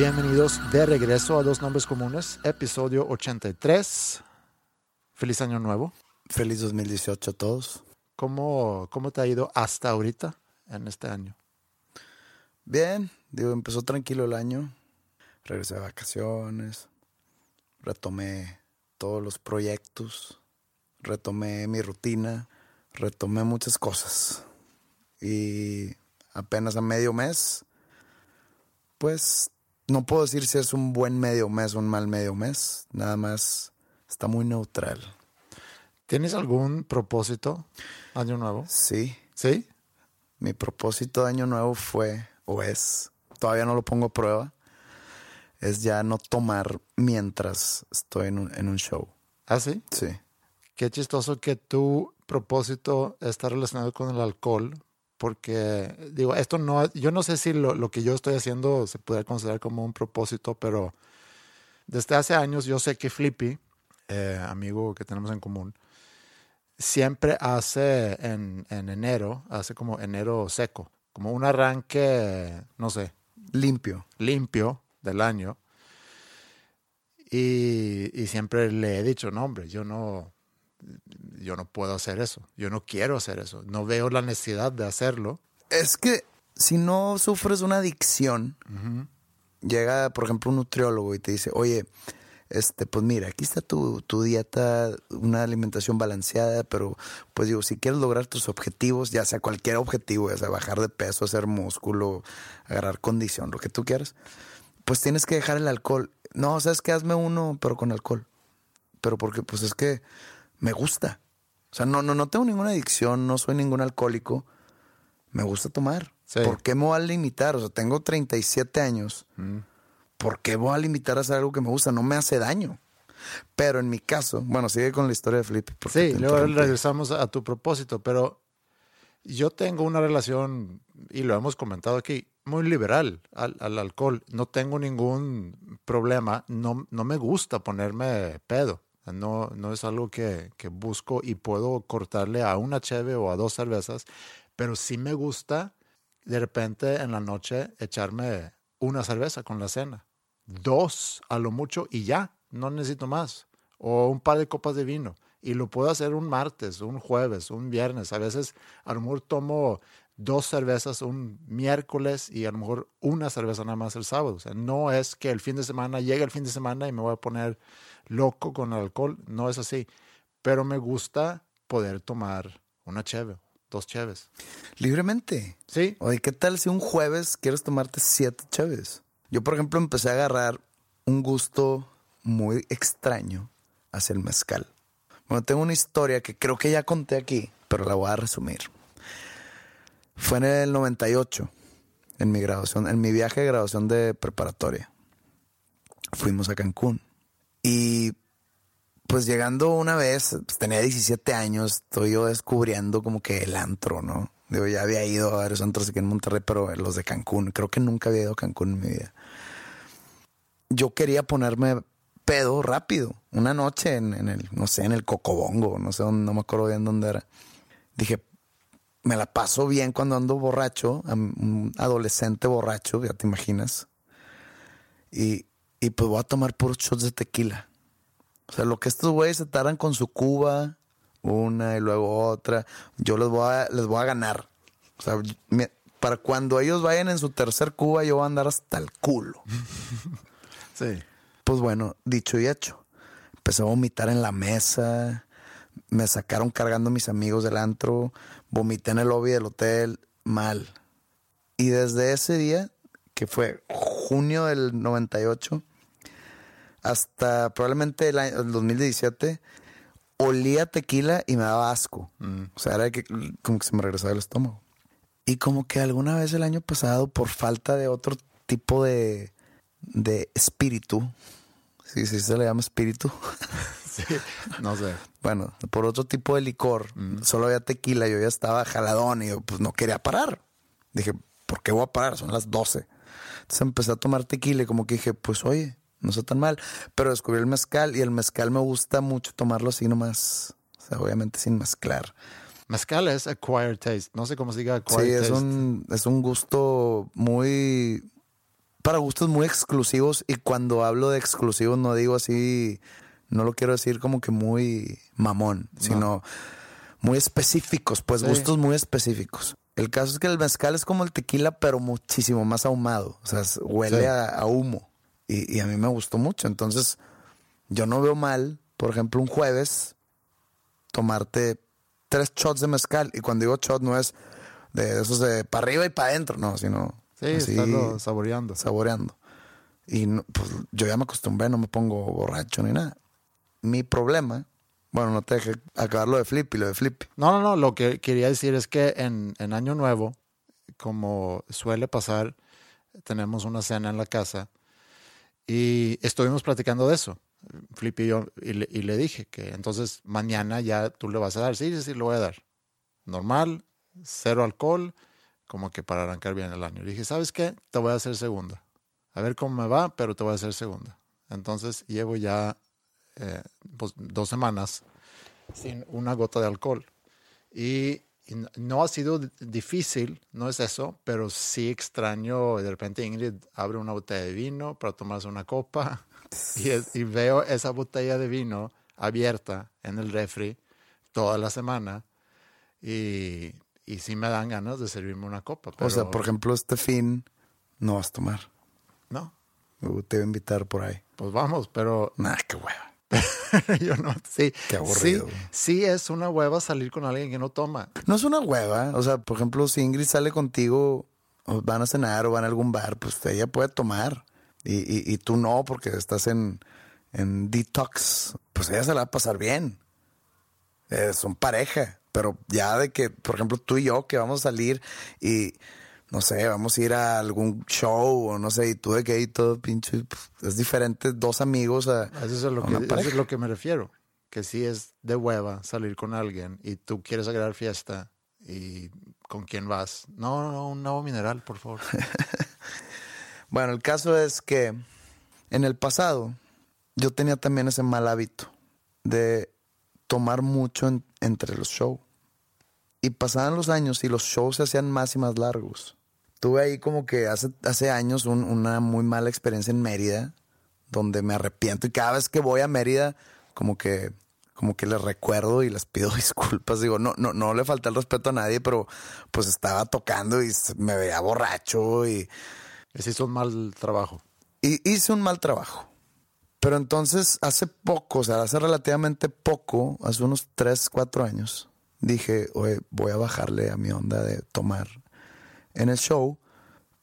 Bienvenidos de regreso a Dos Nombres Comunes, episodio 83. Feliz año nuevo. Feliz 2018 a todos. ¿Cómo, ¿Cómo te ha ido hasta ahorita en este año? Bien, digo, empezó tranquilo el año. Regresé de vacaciones. Retomé todos los proyectos. Retomé mi rutina. Retomé muchas cosas. Y apenas a medio mes, pues no puedo decir si es un buen medio mes o un mal medio mes. Nada más está muy neutral. ¿Tienes algún propósito año nuevo? Sí. ¿Sí? Mi propósito de año nuevo fue, o es, todavía no lo pongo a prueba, es ya no tomar mientras estoy en un, en un show. ¿Ah, sí? Sí. Qué chistoso que tu propósito está relacionado con el alcohol, porque digo, esto no, yo no sé si lo, lo que yo estoy haciendo se puede considerar como un propósito, pero desde hace años yo sé que Flippy, eh, amigo que tenemos en común, siempre hace en, en enero, hace como enero seco, como un arranque, no sé, Limpio. limpio del año. Y, y siempre le he dicho, no, hombre, yo no, yo no puedo hacer eso, yo no quiero hacer eso, no veo la necesidad de hacerlo. Es que si no sufres una adicción, llega, por ejemplo, un nutriólogo y te dice, oye, este, pues mira, aquí está tu, tu dieta, una alimentación balanceada, pero pues digo, si quieres lograr tus objetivos, ya sea cualquier objetivo, ya sea bajar de peso, hacer músculo, agarrar condición, lo que tú quieras, pues tienes que dejar el alcohol. No, sabes que hazme uno, pero con alcohol. Pero porque, pues es que me gusta. O sea, no, no, no tengo ninguna adicción, no soy ningún alcohólico. Me gusta tomar. Sí. ¿Por qué me voy a limitar? O sea, tengo 37 años. ¿Por qué voy a limitar a hacer algo que me gusta? No me hace daño. Pero en mi caso, bueno, sigue con la historia de Felipe. Sí, luego regresamos a tu propósito, pero yo tengo una relación, y lo hemos comentado aquí, muy liberal al, al alcohol. No tengo ningún problema, no, no me gusta ponerme pedo. No, no es algo que, busco y puedo cortarle a una cheve o a dos cervezas, pero sí me gusta de repente en la noche echarme una cerveza con la cena. Dos a lo mucho y ya, no necesito más. O un par de copas de vino. Y lo puedo hacer un martes, un jueves, un viernes. A veces a lo tomo dos cervezas un miércoles y a lo mejor una cerveza nada más el sábado. O sea, no es que el fin de semana llegue el fin de semana y me voy a poner loco con el alcohol. No es así. Pero me gusta poder tomar una cheve, dos cheves. Libremente. Sí, Oye, ¿qué tal si un jueves quieres tomarte siete chaves? Yo, por ejemplo, empecé a agarrar un gusto muy extraño hacia el mezcal. Bueno, tengo una historia que creo que ya conté aquí, pero la voy a resumir. Fue en el 98, en mi graduación, en mi viaje de graduación de preparatoria. Fuimos a Cancún. Y pues llegando una vez, pues, tenía 17 años, estoy yo descubriendo como que el antro, ¿no? Digo, ya había ido a varios antros aquí en Monterrey, pero los de Cancún, creo que nunca había ido a Cancún en mi vida. Yo quería ponerme pedo rápido, una noche en, en el, no sé, en el Cocobongo, no sé, no me acuerdo bien dónde era. Dije, me la paso bien cuando ando borracho, un adolescente borracho, ya te imaginas. Y, y pues voy a tomar puros shots de tequila. O sea, lo que estos güeyes se tardan con su cuba, una y luego otra, yo les voy a, les voy a ganar. O sea, me- para cuando ellos vayan en su tercer cuba, yo voy a andar hasta el culo. Sí. Pues bueno, dicho y hecho. Empecé a vomitar en la mesa. Me sacaron cargando mis amigos del antro. Vomité en el lobby del hotel. Mal. Y desde ese día, que fue junio del 98, hasta probablemente el, año, el 2017, olía tequila y me daba asco. O sea, era que, como que se me regresaba el estómago. Y como que alguna vez el año pasado, por falta de otro tipo de, de espíritu, si se le llama espíritu, Sí. No sé. bueno, por otro tipo de licor, solo había tequila, yo ya estaba jaladón y yo pues no quería parar. Dije, ¿por qué voy a parar? Son las 12. Entonces empecé a tomar tequila y como que dije, pues oye, no está tan mal. Pero descubrí el mezcal y el mezcal me gusta mucho tomarlo así nomás. O sea, obviamente sin mezclar. Mezcal es acquired taste. No sé cómo se diga Sí, acquired es taste. un, es un gusto muy... Para gustos muy exclusivos y cuando hablo de exclusivos no digo así, no lo quiero decir como que muy mamón, sino muy específicos, pues Sí. gustos muy específicos. El caso es que el mezcal es como el tequila, pero muchísimo más ahumado. O sea, huele Sí. a, a humo. Y, y a mí me gustó mucho. Entonces, yo no veo mal, por ejemplo, un jueves tomarte tres shots de mezcal. Y cuando digo shot no es de esos de para arriba y para adentro, no, sino Sí, así, estarlo saboreando. saboreando. Y no, pues, yo ya me acostumbré, no me pongo borracho ni nada. Mi problema, bueno, no te dejé acabar lo de Flippy, lo de Flippy. No, no, no. Lo que quería decir es que en, en Año Nuevo, como suele pasar, tenemos una cena en la casa y estuvimos platicando de eso. Flippy y yo, y le, y le dije que entonces mañana ya tú le vas a dar. Sí, sí, sí, lo voy a dar. Normal, cero alcohol, como que para arrancar bien el año. Le dije, ¿sabes qué? Te voy a hacer segunda. A ver cómo me va, pero te voy a hacer segunda. Entonces llevo ya eh, pues, dos semanas sin una gota de alcohol. Y, y no- ha sido di- difícil, no es eso, pero sí extraño. De repente Ingrid abre una botella de vino para tomarse una copa y, es- y veo esa botella de vino abierta en el refri toda la semana y, y sí me dan ganas de servirme una copa. O sea, pero por ejemplo, este fin no vas a tomar. No, Te voy a invitar por ahí. pues vamos, pero Nah, qué hueva. yo no, sí, Qué aburrido. sí, sí es una hueva salir con alguien que no toma. No es una hueva. O sea, por ejemplo, si Ingrid sale contigo, van a cenar o van a algún bar, pues ella puede tomar. Y, y- y tú no, porque estás en, en detox. Pues ella se la va a pasar bien. Eh, son pareja. Pero ya de que, por ejemplo, tú y yo que vamos a salir y, no sé, vamos a ir a algún show o no sé, y tú de que ahí todo pinche, pues, es diferente dos amigos a, Eso es, a lo que, eso es lo que me refiero. Que sí es de hueva salir con alguien y tú quieres agregar fiesta y con quién vas. No, no, un nuevo mineral, por favor. Bueno, el caso es que en el pasado yo tenía también ese mal hábito de tomar mucho en- entre los shows. Y pasaban los años y los shows se hacían más y más largos. Tuve ahí como que hace, hace años un- una muy mala experiencia en Mérida, donde me arrepiento y cada vez que voy a Mérida, como que, como que les recuerdo y les pido disculpas. Digo, no, no, no le falté el respeto a nadie, pero pues estaba tocando y me veía borracho y, Ese hizo un mal trabajo. y hice un mal trabajo. Pero entonces, hace poco, o sea, hace relativamente poco, hace unos 3, 4 años, dije, oye, voy a bajarle a mi onda de tomar en el show,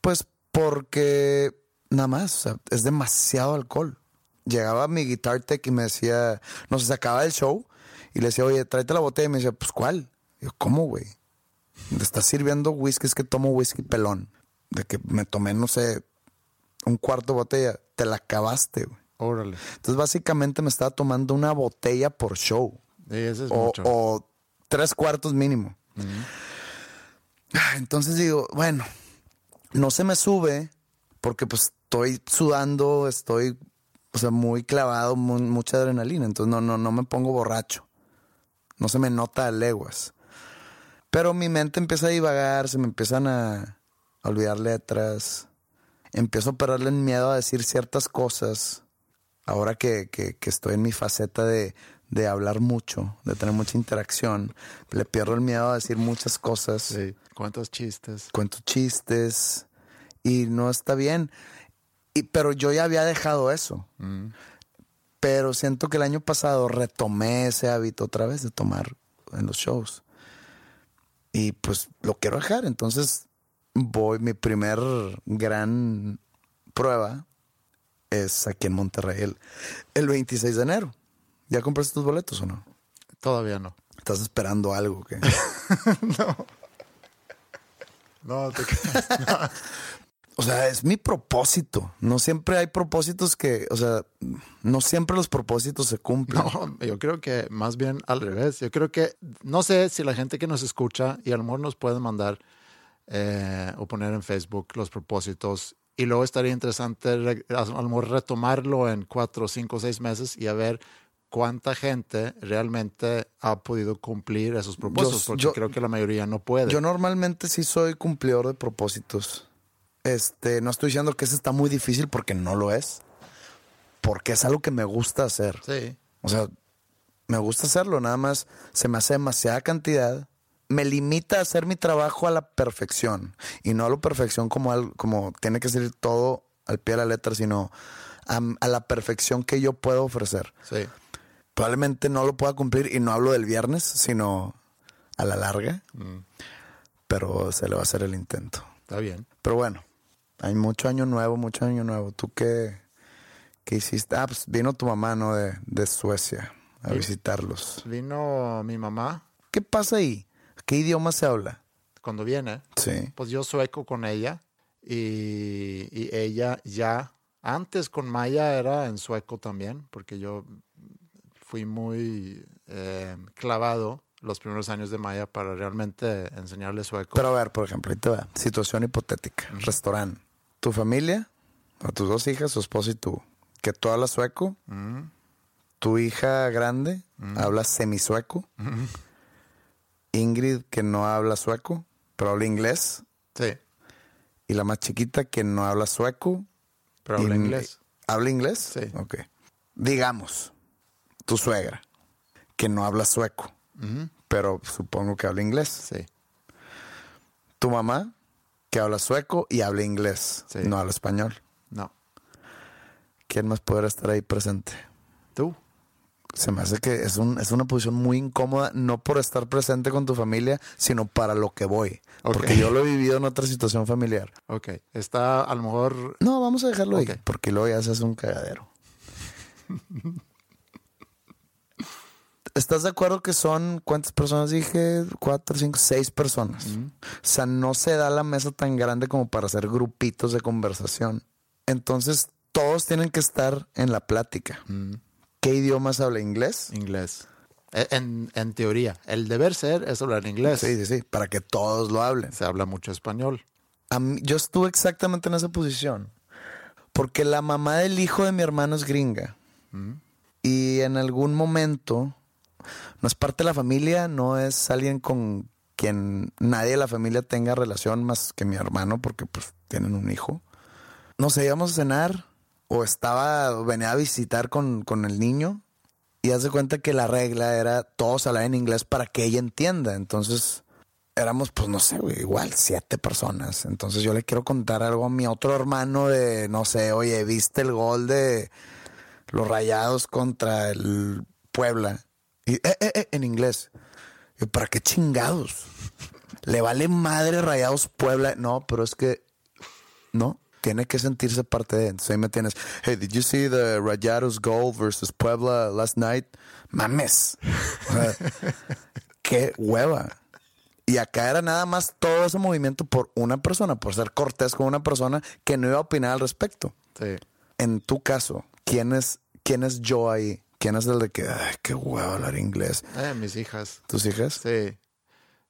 pues porque nada más, o sea, es demasiado alcohol. Llegaba mi guitar tech y me decía, no sé, se acaba el show y le decía, oye, tráete la botella y me decía, pues ¿cuál? Y yo, ¿cómo, güey? Me estás sirviendo whisky, es que tomo whisky pelón. De que me tomé, no sé, un cuarto de botella, te la acabaste, güey. Órale. Entonces, básicamente me estaba tomando una botella por show. Sí, ese es O, mucho. o tres cuartos mínimo. Ah, Entonces digo, bueno, no se me sube porque pues estoy sudando, estoy, o sea, muy clavado, mu- mucha adrenalina. Entonces no, no, no me pongo borracho. No se me nota a leguas. Pero mi mente empieza a divagar, se me empiezan a, olvidar letras. Empiezo a perderle el miedo a decir ciertas cosas. ahora que- que estoy en mi faceta de, de hablar mucho, de tener mucha interacción, le pierdo el miedo a decir muchas cosas, Sí. ¿Cuántos chistes? cuento chistes y no está bien. Y, pero yo ya había dejado eso. Pero siento que el año pasado retomé ese hábito otra vez de tomar en los shows. Y pues lo quiero dejar. Entonces voy, mi primer gran prueba es aquí en Monterrey el, el 26 de enero. ¿Ya compraste tus boletos o no? Todavía no. ¿Estás esperando algo? que No, te creas. O sea, es mi propósito. No siempre hay propósitos que, o sea, no siempre los propósitos se cumplen. No, yo creo que más bien al revés. Yo creo que, no sé si la gente que nos escucha y a lo mejor nos puede mandar eh, o poner en Facebook los propósitos y luego estaría interesante re- a lo mejor retomarlo en cuatro, cinco, seis meses y a ver cuánta gente realmente ha podido cumplir esos propósitos, porque yo- creo que la mayoría no puede. Yo normalmente sí soy cumplidor de propósitos. Este, no estoy diciendo que ese está muy difícil porque no lo es. Porque es algo que me gusta hacer. Sí, O sea, me gusta hacerlo, nada más se me hace demasiada cantidad. Me limita a hacer mi trabajo a la perfección. Y no a la perfección como, al- como tiene que ser todo al pie de la letra, sino a, a la perfección que yo puedo ofrecer. sí. Probablemente no lo pueda cumplir y no hablo del viernes, sino a la larga. Pero se le va a hacer el intento. Está bien. Pero bueno, hay mucho año nuevo, mucho año nuevo. ¿Tú qué, qué hiciste? Ah, pues vino tu mamá, ¿no? De, de Suecia a visitarlos. Vino mi mamá ¿Qué pasa ahí? ¿Qué idioma se habla? cuando viene. Sí. Pues yo sueco con ella y, y ella ya, antes con Maya era en sueco también, porque yo fui muy eh, clavado los primeros años de Maya para realmente enseñarle sueco. Pero a ver, por ejemplo, ahí te va. Situación hipotética. Restaurante. Tu familia, a tus dos hijas, su esposo y tú, que tú hablas sueco. Tu hija grande habla semisueco. Ingrid, que no habla sueco, pero habla inglés. sí, Y la más chiquita, que no habla sueco. pero habla inglés. ¿Habla inglés? Sí. Ok. Digamos, tu suegra, que no habla sueco, pero supongo que habla inglés. Sí, Tu mamá, que habla sueco y habla inglés, Sí. no habla español. no. ¿Quién más podrá estar ahí presente? ¿Tú? Se me hace que es, un, es una posición muy incómoda, no por estar presente con tu familia, sino para lo que voy. Porque yo lo he vivido en otra situación familiar. Ok, está a lo mejor... No, vamos a dejarlo ahí, porque luego ya se hace un cagadero. ¿Estás de acuerdo que son, cuántas personas dije? Cuatro, cinco, seis personas. O sea, no se da la mesa tan grande como para hacer grupitos de conversación. Entonces, todos tienen que estar en la plática. ¿Qué idiomas habla inglés? Inglés. E- En, en teoría, el deber ser es hablar inglés. Sí, sí, sí, para que todos lo hablen. Se habla mucho español. Mí- yo estuve exactamente en esa posición. Porque la mamá del hijo de mi hermano es gringa. Y en algún momento, no es parte de la familia, no es alguien con quien nadie de la familia tenga relación más que mi hermano, porque pues tienen un hijo. Nos íbamos a cenar, o estaba, venía a visitar con, con el niño, y haz de cuenta que la regla era todos hablar en inglés para que ella entienda. Entonces, éramos, pues no sé, igual siete personas. Entonces yo le quiero contar algo a mi otro hermano de, no sé, oye, ¿viste el gol de los Rayados contra el Puebla? Y, eh, eh, eh, en inglés. Yo, ¿para qué chingados? Le vale madre Rayados Puebla. No, pero es que, no, tiene que sentirse parte de. Entonces ahí me tienes, hey, did you see the Rayados goal versus Puebla last night? Mames. Qué hueva. Y acá era nada más todo ese movimiento por una persona, por ser cortés con una persona que no iba a opinar al respecto. Sí. En tu caso, ¿quién es, quién es yo ahí? ¿Quién es el de que, ay, qué hueva hablar inglés? Eh, mis hijas. ¿Tus hijas? Sí.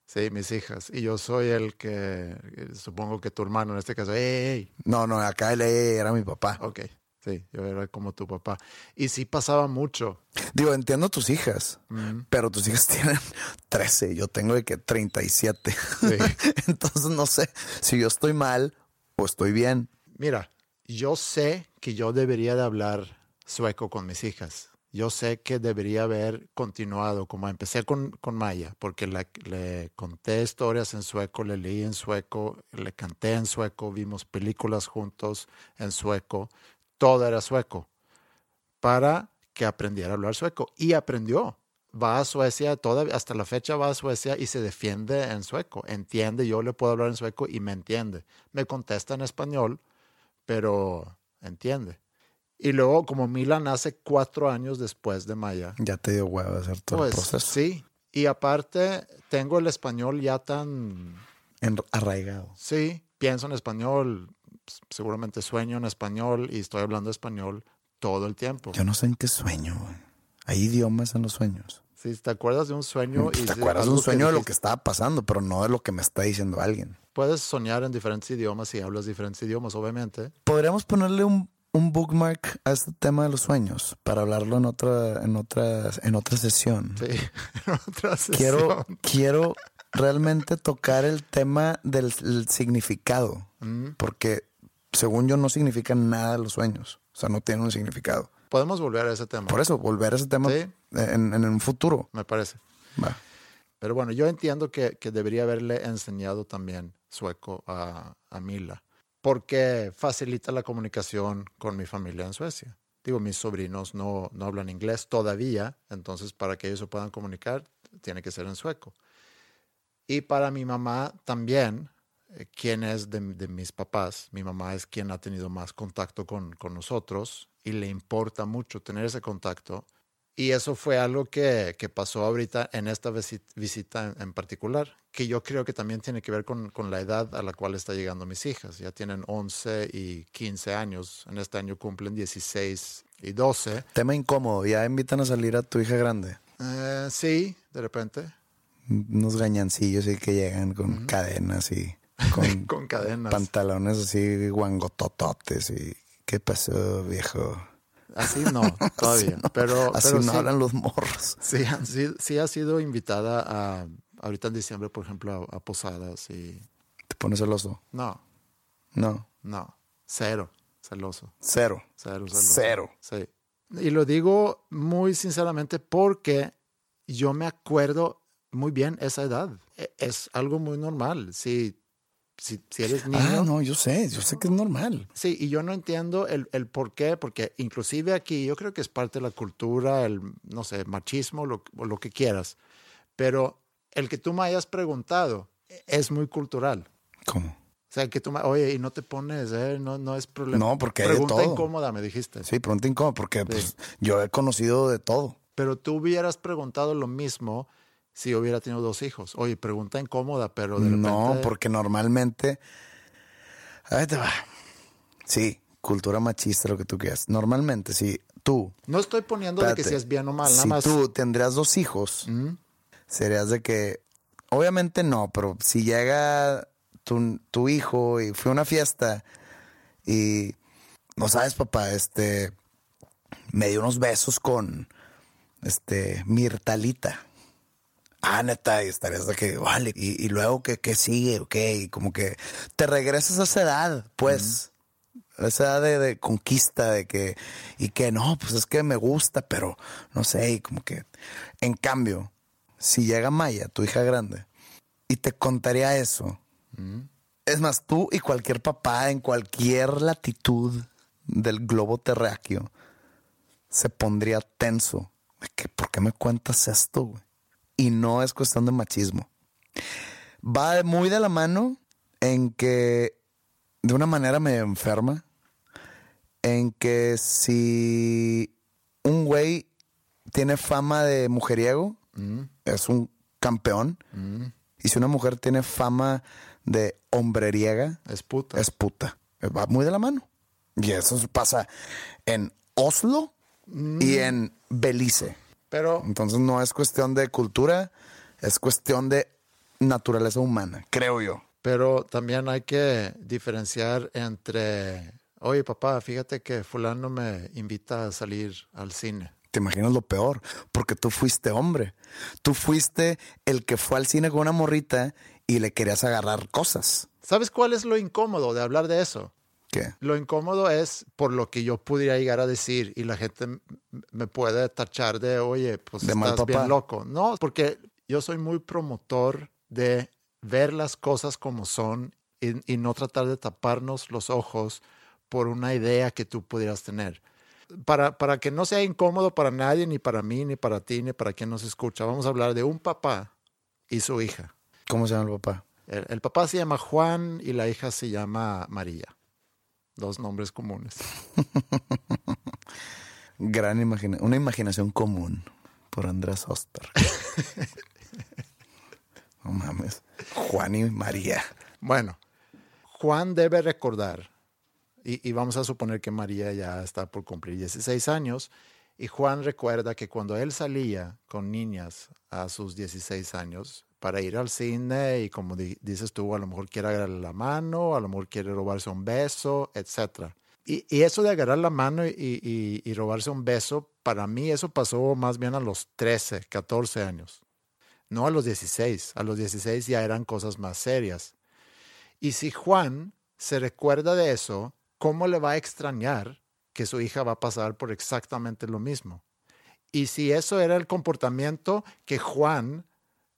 Sí, mis hijas. Y yo soy el que, supongo que tu hermano en este caso, ¡ey! No, no, acá él era mi papá. Ok, sí, yo era como tu papá. Y sí pasaba mucho. Digo, entiendo tus hijas, pero tus hijas tienen 13, yo tengo de que 37. Sí. Entonces no sé si yo estoy mal o estoy bien. Mira, yo sé que yo debería de hablar sueco con mis hijas. Yo sé que debería haber continuado, como empecé con, Maya, porque le, conté historias en sueco, le leí en sueco, le canté en sueco, vimos películas juntos en sueco, todo era sueco, para que aprendiera a hablar sueco. Y aprendió. Va a Suecia, todavía, hasta la fecha va a Suecia y se defiende en sueco. Entiende, yo le puedo hablar en sueco y me entiende. Me contesta en español, pero entiende. Y luego, como Mila nace cuatro años después de Maya, Ya te dio huevo hacer todo pues el proceso. sí. Y aparte, tengo el español ya tan En- arraigado. Sí, pienso en español, seguramente sueño en español y estoy hablando español todo el tiempo. Yo no sé en qué sueño, güey. Hay idiomas en los sueños. Si te acuerdas de un sueño y Te de acuerdas de un sueño de lo que estaba pasando, pero no de lo que me está diciendo alguien. Puedes soñar en diferentes idiomas y hablas diferentes idiomas, obviamente. Podríamos ponerle un, un bookmark a este tema de los sueños para hablarlo en otra, en otra, en otra sesión. Sí, en otra Quiero, sesión. quiero realmente tocar el tema del el significado, Mm. porque según yo no significan nada los sueños. O sea, no tienen un significado. Podemos volver a ese tema. Por eso, volver a ese tema Sí. en, en un futuro. Me parece. Va. Pero bueno, yo entiendo que, que debería haberle enseñado también sueco a, a Mila, porque facilita la comunicación con mi familia en Suecia. Digo, mis sobrinos no, no hablan inglés todavía, entonces para que ellos se puedan comunicar, tiene que ser en sueco. Y para mi mamá también, eh, quien es de, de mis papás, mi mamá es quien ha tenido más contacto con, con nosotros y le importa mucho tener ese contacto. Y eso fue algo que, que pasó ahorita en esta visi- visita en, en particular, que yo creo que también tiene que ver con, con la edad a la cual está llegando mis hijas. Ya tienen 11 y 15 años. En este año cumplen 16 y 12. Tema incómodo. Ya invitan a salir a tu hija grande. Eh, sí, de repente. Unos gañancillos y que llegan con cadenas y con, Con cadenas. pantalones así guangotototes y ¿qué pasó, viejo? Así no, todavía. Pero, Así pero no sí, hablan los morros. sí, sí ha sido invitada a, ahorita en diciembre, por ejemplo, a, a posadas y... Te pones celoso. No, No, no, cero, celoso. cero. Cero, celoso. Cero. Sí. Y lo digo muy sinceramente porque yo me acuerdo muy bien esa edad. E- Es algo muy normal. Si, si, si eres niño. Ah, no, yo sé, yo sé que es normal. Sí, y yo no entiendo el, el por qué, porque inclusive aquí yo creo que es parte de la cultura, el, no sé, machismo, lo, lo que quieras. Pero el que tú me hayas preguntado es muy cultural. ¿Cómo? O sea, que tú me, oye, y no te pones, eh, no, no es problema. No, porque hay de Pregunta todo. incómoda, me dijiste. Sí, pregunta incómoda, porque pues, yo he conocido de todo. Pero tú hubieras preguntado lo mismo si hubiera tenido dos hijos. Oye, pregunta incómoda, pero de repente... No, porque normalmente. Ahí te va. Sí, cultura machista, lo que tú quieras. Normalmente, si tú. No estoy poniendo de que si es bien o mal, nada si más... tú tendrías dos hijos, ¿Mm? serías de que. Obviamente no, pero si llega tu, tu hijo y fue a una fiesta y. No sabes, papá, este. Me dio unos besos con. Este. Mirtalita. Ah, neta, y estarías de que, vale, y, y luego que, que sigue, ok, y como que te regresas a esa edad, pues, esa edad de, de conquista, de que, y que no, pues es que me gusta, pero no sé, y como que, en cambio, si llega Maya, tu hija grande, y te contaría eso, es más, tú y cualquier papá en cualquier latitud del globo terráqueo se pondría tenso. ¿Por qué me cuentas esto, güey? Y no es cuestión de machismo. Va muy de la mano en que, de una manera medio enferma, en que si un güey tiene fama de mujeriego, es un campeón. Y si una mujer tiene fama de hombreriega, Es puta. es puta. Va muy de la mano. Y eso pasa en Oslo y en Belice. Pero Entonces no es cuestión de cultura, es cuestión de naturaleza humana, creo yo. Pero también hay que diferenciar entre, oye papá, fíjate que fulano me invita a salir al cine. Te imaginas lo peor, porque tú fuiste hombre. Tú fuiste el que fue al cine con una morrita y le querías agarrar cosas. ¿Sabes cuál es lo incómodo de hablar de eso? ¿Qué? Lo incómodo es por lo que yo pudiera llegar a decir y la gente me puede tachar de, oye, pues De estás bien loco. No, porque yo soy muy promotor de ver las cosas como son y, y no tratar de taparnos los ojos por una idea que tú pudieras tener. Para, para que no sea incómodo para nadie, ni para mí, ni para ti, ni para quien nos escucha, vamos a hablar de un papá y su hija. ¿Cómo se llama el papá? El, el papá se llama Juan y la hija se llama María. Dos nombres comunes. Gran imagina una imaginación común por Andrés Osberg. no mames. Juan y María. Bueno, Juan debe recordar, y, y vamos a suponer que María ya está por cumplir 16 años, y Juan recuerda que cuando él salía con niñas a sus 16 años para ir al cine y como di- dices tú, a lo mejor quiere agarrarle la mano, a lo mejor quiere robarse un beso, etc. Y, y eso de agarrar la mano y, y- y robarse un beso, para mí eso pasó más bien a los 13, 14 años. No a los 16. A los 16 ya eran cosas más serias. Y si Juan se recuerda de eso, ¿cómo le va a extrañar que su hija va a pasar por exactamente lo mismo? Y si eso era el comportamiento que Juan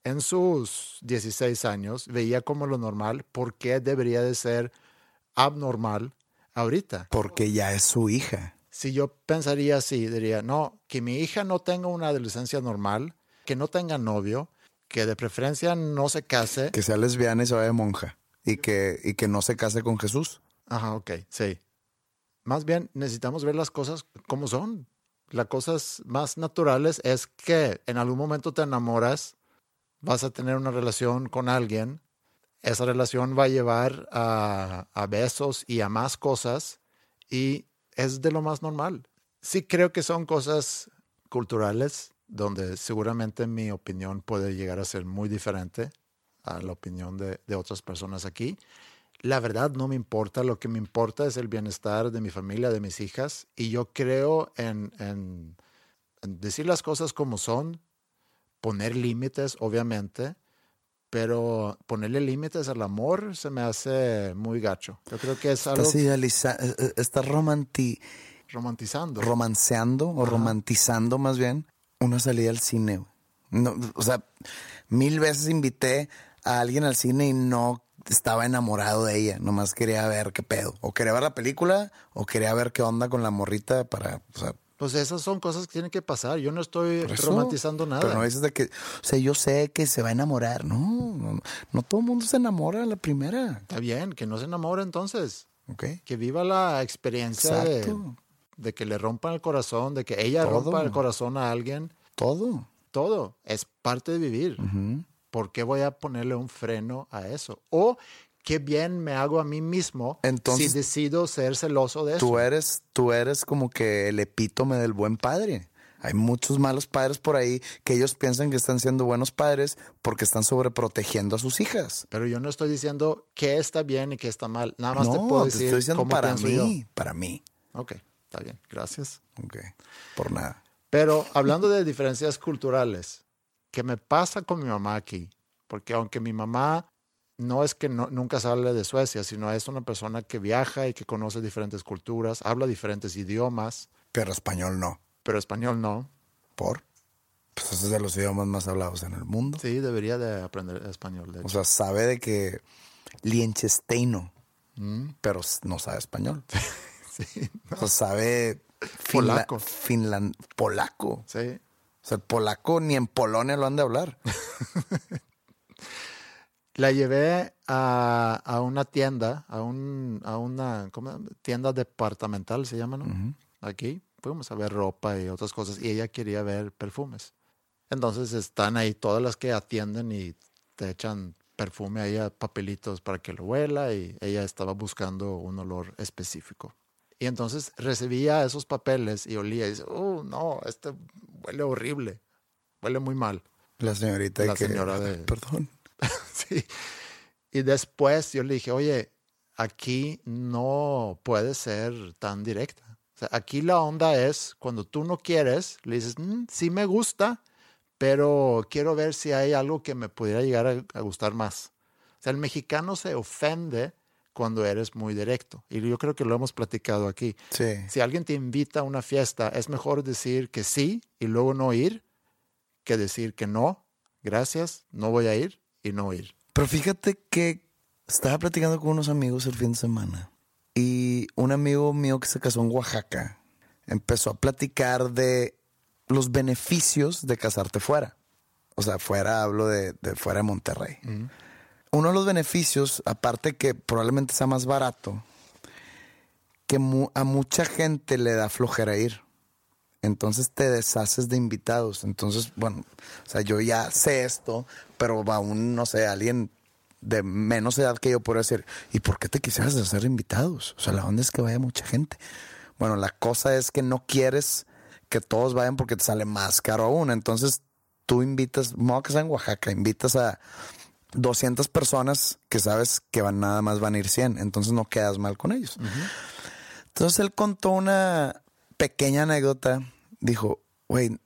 en sus 16 años veía como lo normal, ¿por qué debería de ser abnormal ahorita? Porque ya es su hija. Si yo pensaría así, diría, no, que mi hija no tenga una adolescencia normal, que no tenga novio, que de preferencia no se case. Que sea lesbiana y se vaya de monja. Y que, y que no se case con Jesús. Ajá, ok, sí. Más bien necesitamos ver las cosas como son. Las cosas más naturales es que en algún momento te enamoras, vas a tener una relación con alguien, esa relación va a llevar a, a besos y a más cosas y es de lo más normal. Sí creo que son cosas culturales donde seguramente mi opinión puede llegar a ser muy diferente a la opinión de, de otras personas aquí. La verdad no me importa, lo que me importa es el bienestar de mi familia, de mis hijas, y yo creo en, en- en decir las cosas como son, poner límites, obviamente, pero ponerle límites al amor se me hace muy gacho. Yo creo que es algo Estás, idealiza- eh, eh, estás romanti- romantizando. romanceando o romantizando más bien una salida al cine. No, o sea, mil veces invité a alguien al cine y no estaba enamorado de ella. Nomás quería ver qué pedo. O quería ver la película o quería ver qué onda con la morrita para... O sea, pues esas son cosas que tienen que pasar. Yo no estoy eso. romantizando nada. Pero no dices de que... O sea, yo sé que se va a enamorar. No, no, no todo el mundo se enamora a la primera. Está bien, que no se enamore entonces. ¿Ok? Que viva la experiencia de, que le rompan el corazón, de que ella Todo. rompa el corazón a alguien. Todo. Todo es parte de vivir. ¿Por qué voy a ponerle un freno a eso? O qué bien me hago a mí mismo Entonces- si decido ser celoso de eso. Tú eres, tú eres como que el epítome del buen padre. Hay muchos malos padres por ahí que ellos piensan que están siendo buenos padres porque están sobreprotegiendo a sus hijas. Pero yo no estoy diciendo qué está bien y qué está mal. Nada más te puedo te decir estoy diciendo cómo para mí, yo. para mí. Ok, está bien. Gracias. Ok, por nada. Pero hablando de diferencias culturales, ¿qué me pasa con mi mamá aquí? Porque aunque mi mamá no es que no- nunca sale de Suecia, sino es una persona que viaja y que conoce diferentes culturas, habla diferentes idiomas, Pero español no. pero español no. ¿Por? Pues es de los idiomas más hablados en el mundo. Sí, debería de aprender español. De O sea, sabe de que lienchesteino, Mm, pero no sabe español. sí, O sea, sabe finla- Polaco. polaco. sí. O sea, el polaco ni en Polonia lo han de hablar. La llevé a, a una tienda, a, un, a una ¿cómo? tienda departamental, se llama, ¿no? Aquí fuimos a ver ropa y otras cosas y ella quería ver perfumes. Entonces están ahí todas las que atienden y te echan perfume ahí a papelitos para que lo huela y ella estaba buscando un olor específico. Y entonces recibía esos papeles y olía y dice, oh, no, este huele horrible, huele muy mal. La señorita La que... señora de- Perdón. Sí. Y después yo le dije, oye, aquí no puede ser tan directa. O sea, aquí la onda es cuando tú no quieres, le dices, "Mm, sí me gusta, pero quiero ver si hay algo que me pudiera llegar a, a gustar más. O sea, el mexicano se ofende cuando eres muy directo. Y yo creo que lo hemos platicado aquí. Sí. Si alguien te invita a una fiesta, es mejor decir que sí y luego no ir que decir que no, gracias, no voy a ir y no ir. Pero fíjate que estaba platicando con unos amigos el fin de semana y un amigo mío que se casó en Oaxaca empezó a platicar de los beneficios de casarte fuera. O sea, fuera, hablo de, de fuera de Monterrey. Uno de los beneficios, aparte que probablemente sea más barato, que mu- a mucha gente le da flojera ir. Entonces te deshaces de invitados. Entonces, bueno, o sea, yo ya sé esto, pero va un, no sé, alguien de menos edad que yo podría decir, ¿y por qué te quisieras hacer invitados? O sea, la onda es que vaya mucha gente. Bueno, la cosa es que no quieres que todos vayan porque te sale más caro aún. Entonces, tú invitas, modo que sea en Oaxaca, invitas a 200 personas que sabes que van nada más van a ir 100. Entonces no quedas mal con ellos. Entonces él contó una pequeña anécdota. Dijo, güey,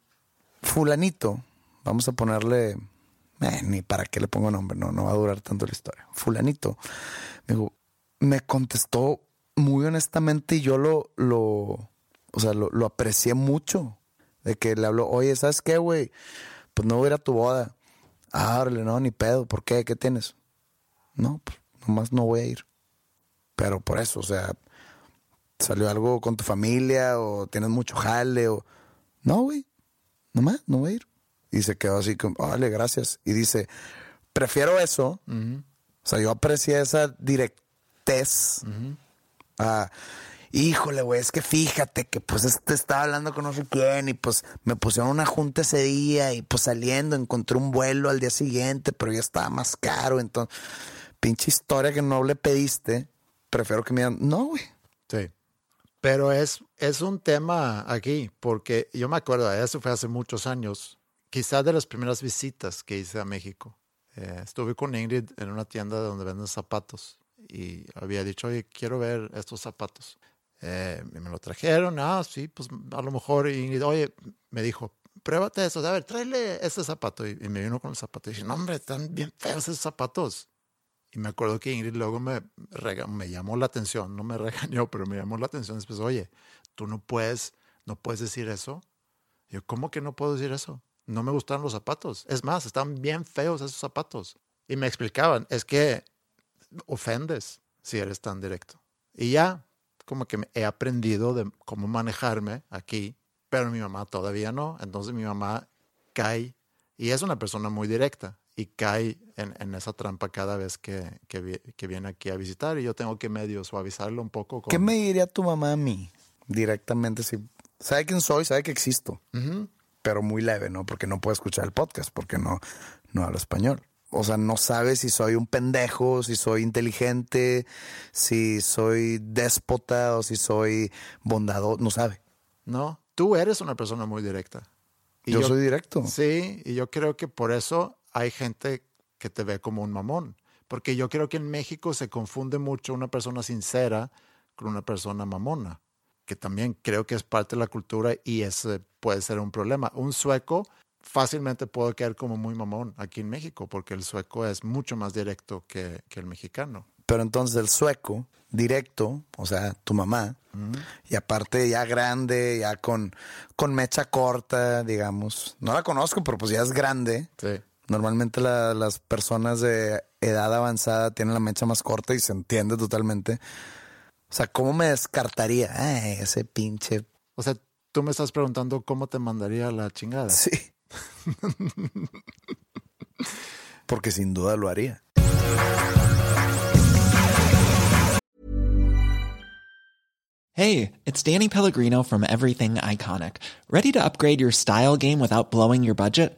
fulanito, vamos a ponerle, eh, ni para qué le pongo nombre, no, no va a durar tanto la historia. Fulanito, me dijo, me contestó muy honestamente y yo lo, lo, o sea, lo, lo aprecié mucho. De que le habló, oye, ¿sabes qué, güey? Pues no voy a ir a tu boda. Ah, no, ni pedo. ¿Por qué? ¿Qué tienes? No, pues nomás no voy a ir. Pero por eso, o sea, salió algo con tu familia o tienes mucho jale o... No, güey, nomás no voy a ir. Y se quedó así como, vale, gracias. Y dice, prefiero eso. O sea, yo aprecié esa directez. a, híjole, güey, es que fíjate que pues este estaba hablando con no sé quién y pues me pusieron una junta ese día y pues saliendo encontré un vuelo al día siguiente, pero ya estaba más caro. Entonces, pinche historia que no le pediste, prefiero que me digan, no, güey. Sí. Pero es, es un tema aquí, porque yo me acuerdo, eso fue hace muchos años, quizás de las primeras visitas que hice a México. Eh, estuve con Ingrid en una tienda donde venden zapatos y había dicho, oye, quiero ver estos zapatos. Eh, me lo trajeron, ah, sí, pues a lo mejor Ingrid, oye, me dijo, pruébate eso, a ver, tráele este zapato. Y, y me vino con el zapato y dije, no, hombre, están bien feos esos zapatos. Y me acuerdo que Ingrid luego me, me llamó la atención, no me regañó, pero me llamó la atención. Después, oye, tú no puedes, no puedes decir eso. Yo, ¿cómo que no puedo decir eso? No me gustaron los zapatos. Es más, están bien feos esos zapatos. Y me explicaban, es que ofendes si eres tan directo. Y ya, como que he aprendido de cómo manejarme aquí, pero mi mamá todavía no. Entonces mi mamá cae, y es una persona muy directa, y cae en, en esa trampa cada vez que, que, que viene aquí a visitar, y yo tengo que medio suavizarlo un poco. Con, ¿Qué me diría tu mamá a mí directamente? Si sabe quién soy, sabe que existo, Ujú. pero muy leve, ¿no? Porque no puedo escuchar el podcast, porque no, no hablo español. O sea, no sabe si soy un pendejo, si soy inteligente, si soy déspota o si soy bondadoso, no sabe. No, tú eres una persona muy directa. Y Yo, soy directo. Sí, y yo creo que por eso hay gente que te ve como un mamón. Porque yo creo que en México se confunde mucho una persona sincera con una persona mamona, que también creo que es parte de la cultura y ese puede ser un problema. Un sueco fácilmente puede caer como muy mamón aquí en México, porque el sueco es mucho más directo que, que el mexicano. Pero entonces el sueco, directo, o sea, tu mamá, y aparte ya grande, ya con, con mecha corta, digamos. No la conozco, pero pues ya es grande. Sí. Normalmente la- las personas de edad avanzada tienen la mecha más corta y se entiende totalmente. O sea, ¿cómo me descartaría? Ay, ese pinche... O sea, tú me estás preguntando cómo te mandaría la chingada. Sí. Porque sin duda lo haría. Hey, it's Danny Pellegrino from Everything Iconic. Ready to upgrade your style game without blowing your budget?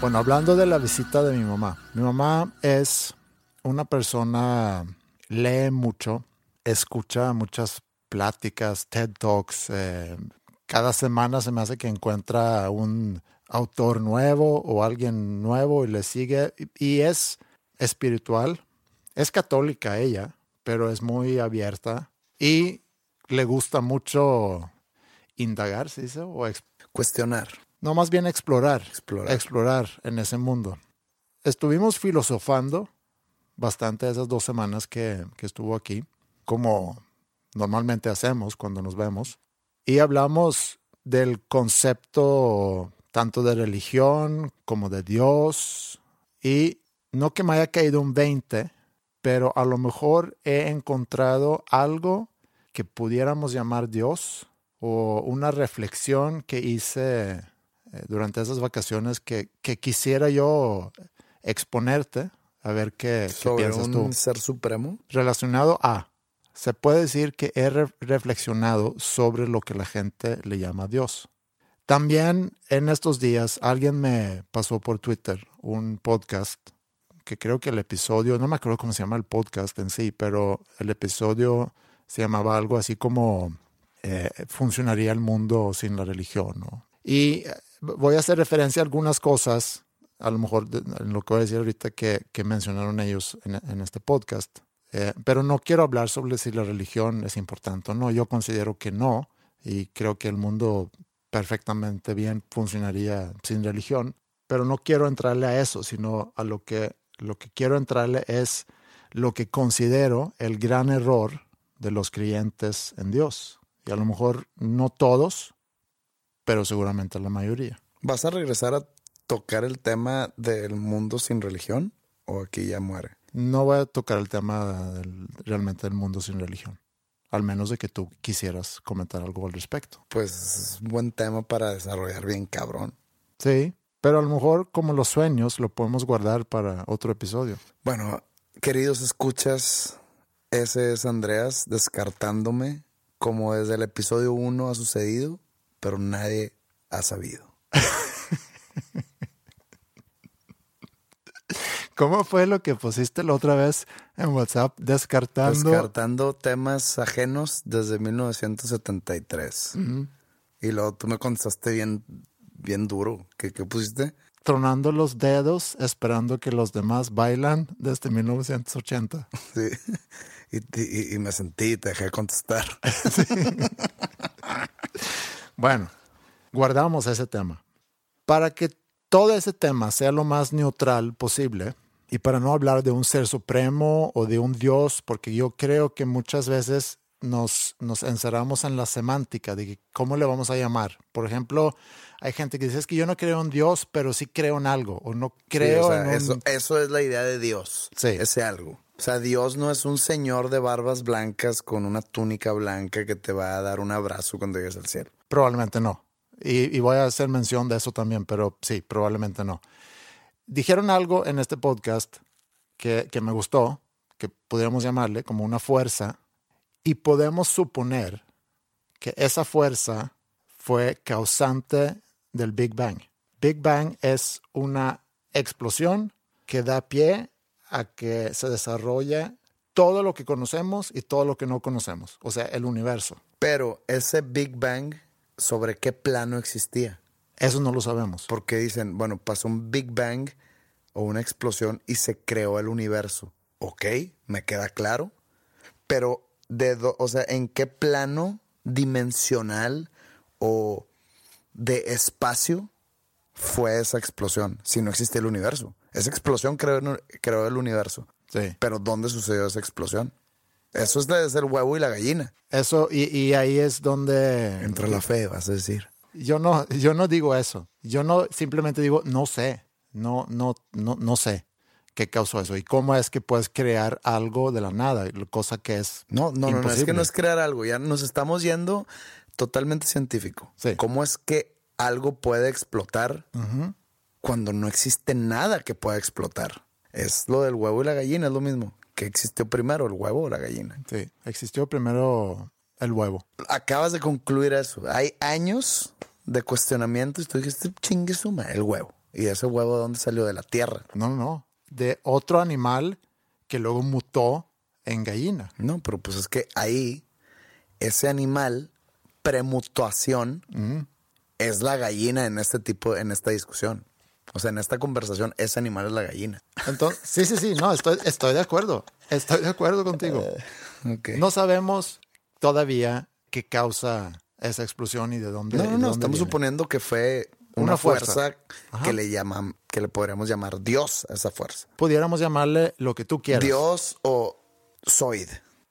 Bueno, hablando de la visita de mi mamá. Mi mamá es una persona, lee mucho, escucha muchas pláticas, TED Talks. eh, cada semana se me hace que encuentra un autor nuevo o alguien nuevo y le sigue. Y, es espiritual, es católica ella, pero es muy abierta y le gusta mucho indagar, ¿se dice? O Cuestionar. No, más bien explorar. Explorar. Explorar en ese mundo. Estuvimos filosofando bastante esas dos semanas que, que estuvo aquí, como normalmente hacemos cuando nos vemos. Y hablamos del concepto tanto de religión como de Dios. Y no que me haya caído un 20, pero a lo mejor he encontrado algo que pudiéramos llamar Dios o una reflexión que hice durante esas vacaciones que, que quisiera yo exponerte a ver qué, qué Sobre piensas un tú. ser supremo. Relacionado a, se puede decir que he re- reflexionado sobre lo que la gente le llama Dios. También en estos días alguien me pasó por Twitter un podcast que creo que el episodio, no me acuerdo cómo se llama el podcast en sí, pero el episodio se llamaba algo así como eh, funcionaría el mundo sin la religión. ¿no? Y eh, voy a hacer referencia a algunas cosas, a lo mejor en lo que voy a decir ahorita que, mencionaron ellos en, en este podcast. Eh, pero no quiero hablar sobre si la religión es importante o no. Yo considero que no y creo que el mundo perfectamente bien funcionaría sin religión. Pero no quiero entrarle a eso, sino a lo que, lo que quiero entrarle es lo que considero el gran error de los creyentes en Dios. Y a lo mejor no todos, pero seguramente la mayoría. ¿Vas a regresar a tocar el tema del mundo sin religión? ¿O aquí ya muere? No voy a tocar el tema del- realmente del mundo sin religión, al menos de que tú quisieras comentar algo al respecto. Pues es un buen tema para desarrollar bien cabrón. Sí, pero a lo mejor como los sueños lo podemos guardar para otro episodio. Bueno, queridos escuchas, ese es Andreas descartándome como desde el episodio 1 ha sucedido, pero nadie ha sabido. ¿Cómo fue lo que pusiste la otra vez en WhatsApp descartando? Descartando temas ajenos desde 1973. Y luego tú me contestaste bien, bien duro. ¿Qué, qué pusiste? tronando los dedos esperando que los demás bailan desde 1980. Sí. Y, y- y me sentí y te dejé contestar. Bueno, guardamos ese tema. Para que todo ese tema sea lo más neutral posible y para no hablar de un ser supremo o de un Dios, porque yo creo que muchas veces nos, nos encerramos en la semántica de cómo le vamos a llamar. Por ejemplo, hay gente que dice es que yo no creo en Dios, pero sí creo en algo o no creo Sí, o sea, en un... eso, eso es la idea de Dios. Sí. Ese algo. O sea, Dios no es un señor de barbas blancas con una túnica blanca que te va a dar un abrazo cuando llegues al cielo. Probablemente no. Y, voy a hacer mención de eso también, pero sí, probablemente no. Dijeron algo en este podcast que, que me gustó, que pudiéramos llamarle como una fuerza, y podemos suponer que esa fuerza fue causante del Big Bang. Big Bang es una explosión que da pie a que se desarrolle todo lo que conocemos y todo lo que no conocemos, o sea, el universo. Pero ese Big Bang, ¿sobre qué plano existía? Eso no lo sabemos. Porque dicen, bueno, pasó un Big Bang o una explosión y se creó el universo. Ok, me queda claro. Pero, de do- o sea, ¿en qué plano dimensional o de espacio fue esa explosión? Si no existe el universo. Esa explosión creó, creó el universo. Sí. Pero ¿dónde sucedió esa explosión? Eso es de ser el huevo y la gallina. Eso, y, y ahí es donde... Entra la fe, vas a decir. Yo no, yo no digo eso. Yo no simplemente digo, no sé. No, no, no, no sé qué causó eso y cómo es que puedes crear algo de la nada, cosa que es No, no, no, no, es que imposible. no es crear algo, ya nos estamos yendo totalmente científico. Sí. ¿Cómo es que algo puede explotar cuando no existe nada que pueda explotar? Es lo del huevo y la gallina, es lo mismo. ¿Qué existió primero, el huevo o la gallina? Sí, existió primero el huevo. Acabas de concluir eso. Hay años de cuestionamiento y tú dijiste, chingue suma, el huevo. ¿Y ese huevo de dónde salió? De la tierra. No, no. De otro animal que luego mutó en gallina. No, pero pues es que ahí ese animal, premutuación, es la gallina en este tipo, en esta discusión. O sea, en esta conversación, ese animal es la gallina. Entonces, sí, sí, sí, no, estoy, estoy de acuerdo. Estoy de acuerdo contigo. Ok. No sabemos todavía qué causa esa explosión y de dónde. no, no, de no, dónde estamos viene. suponiendo que fue una, Una fuerza, que le llaman, que le podríamos llamar Dios a esa fuerza. Pudiéramos llamarle lo que tú quieras. Dios o Zoid.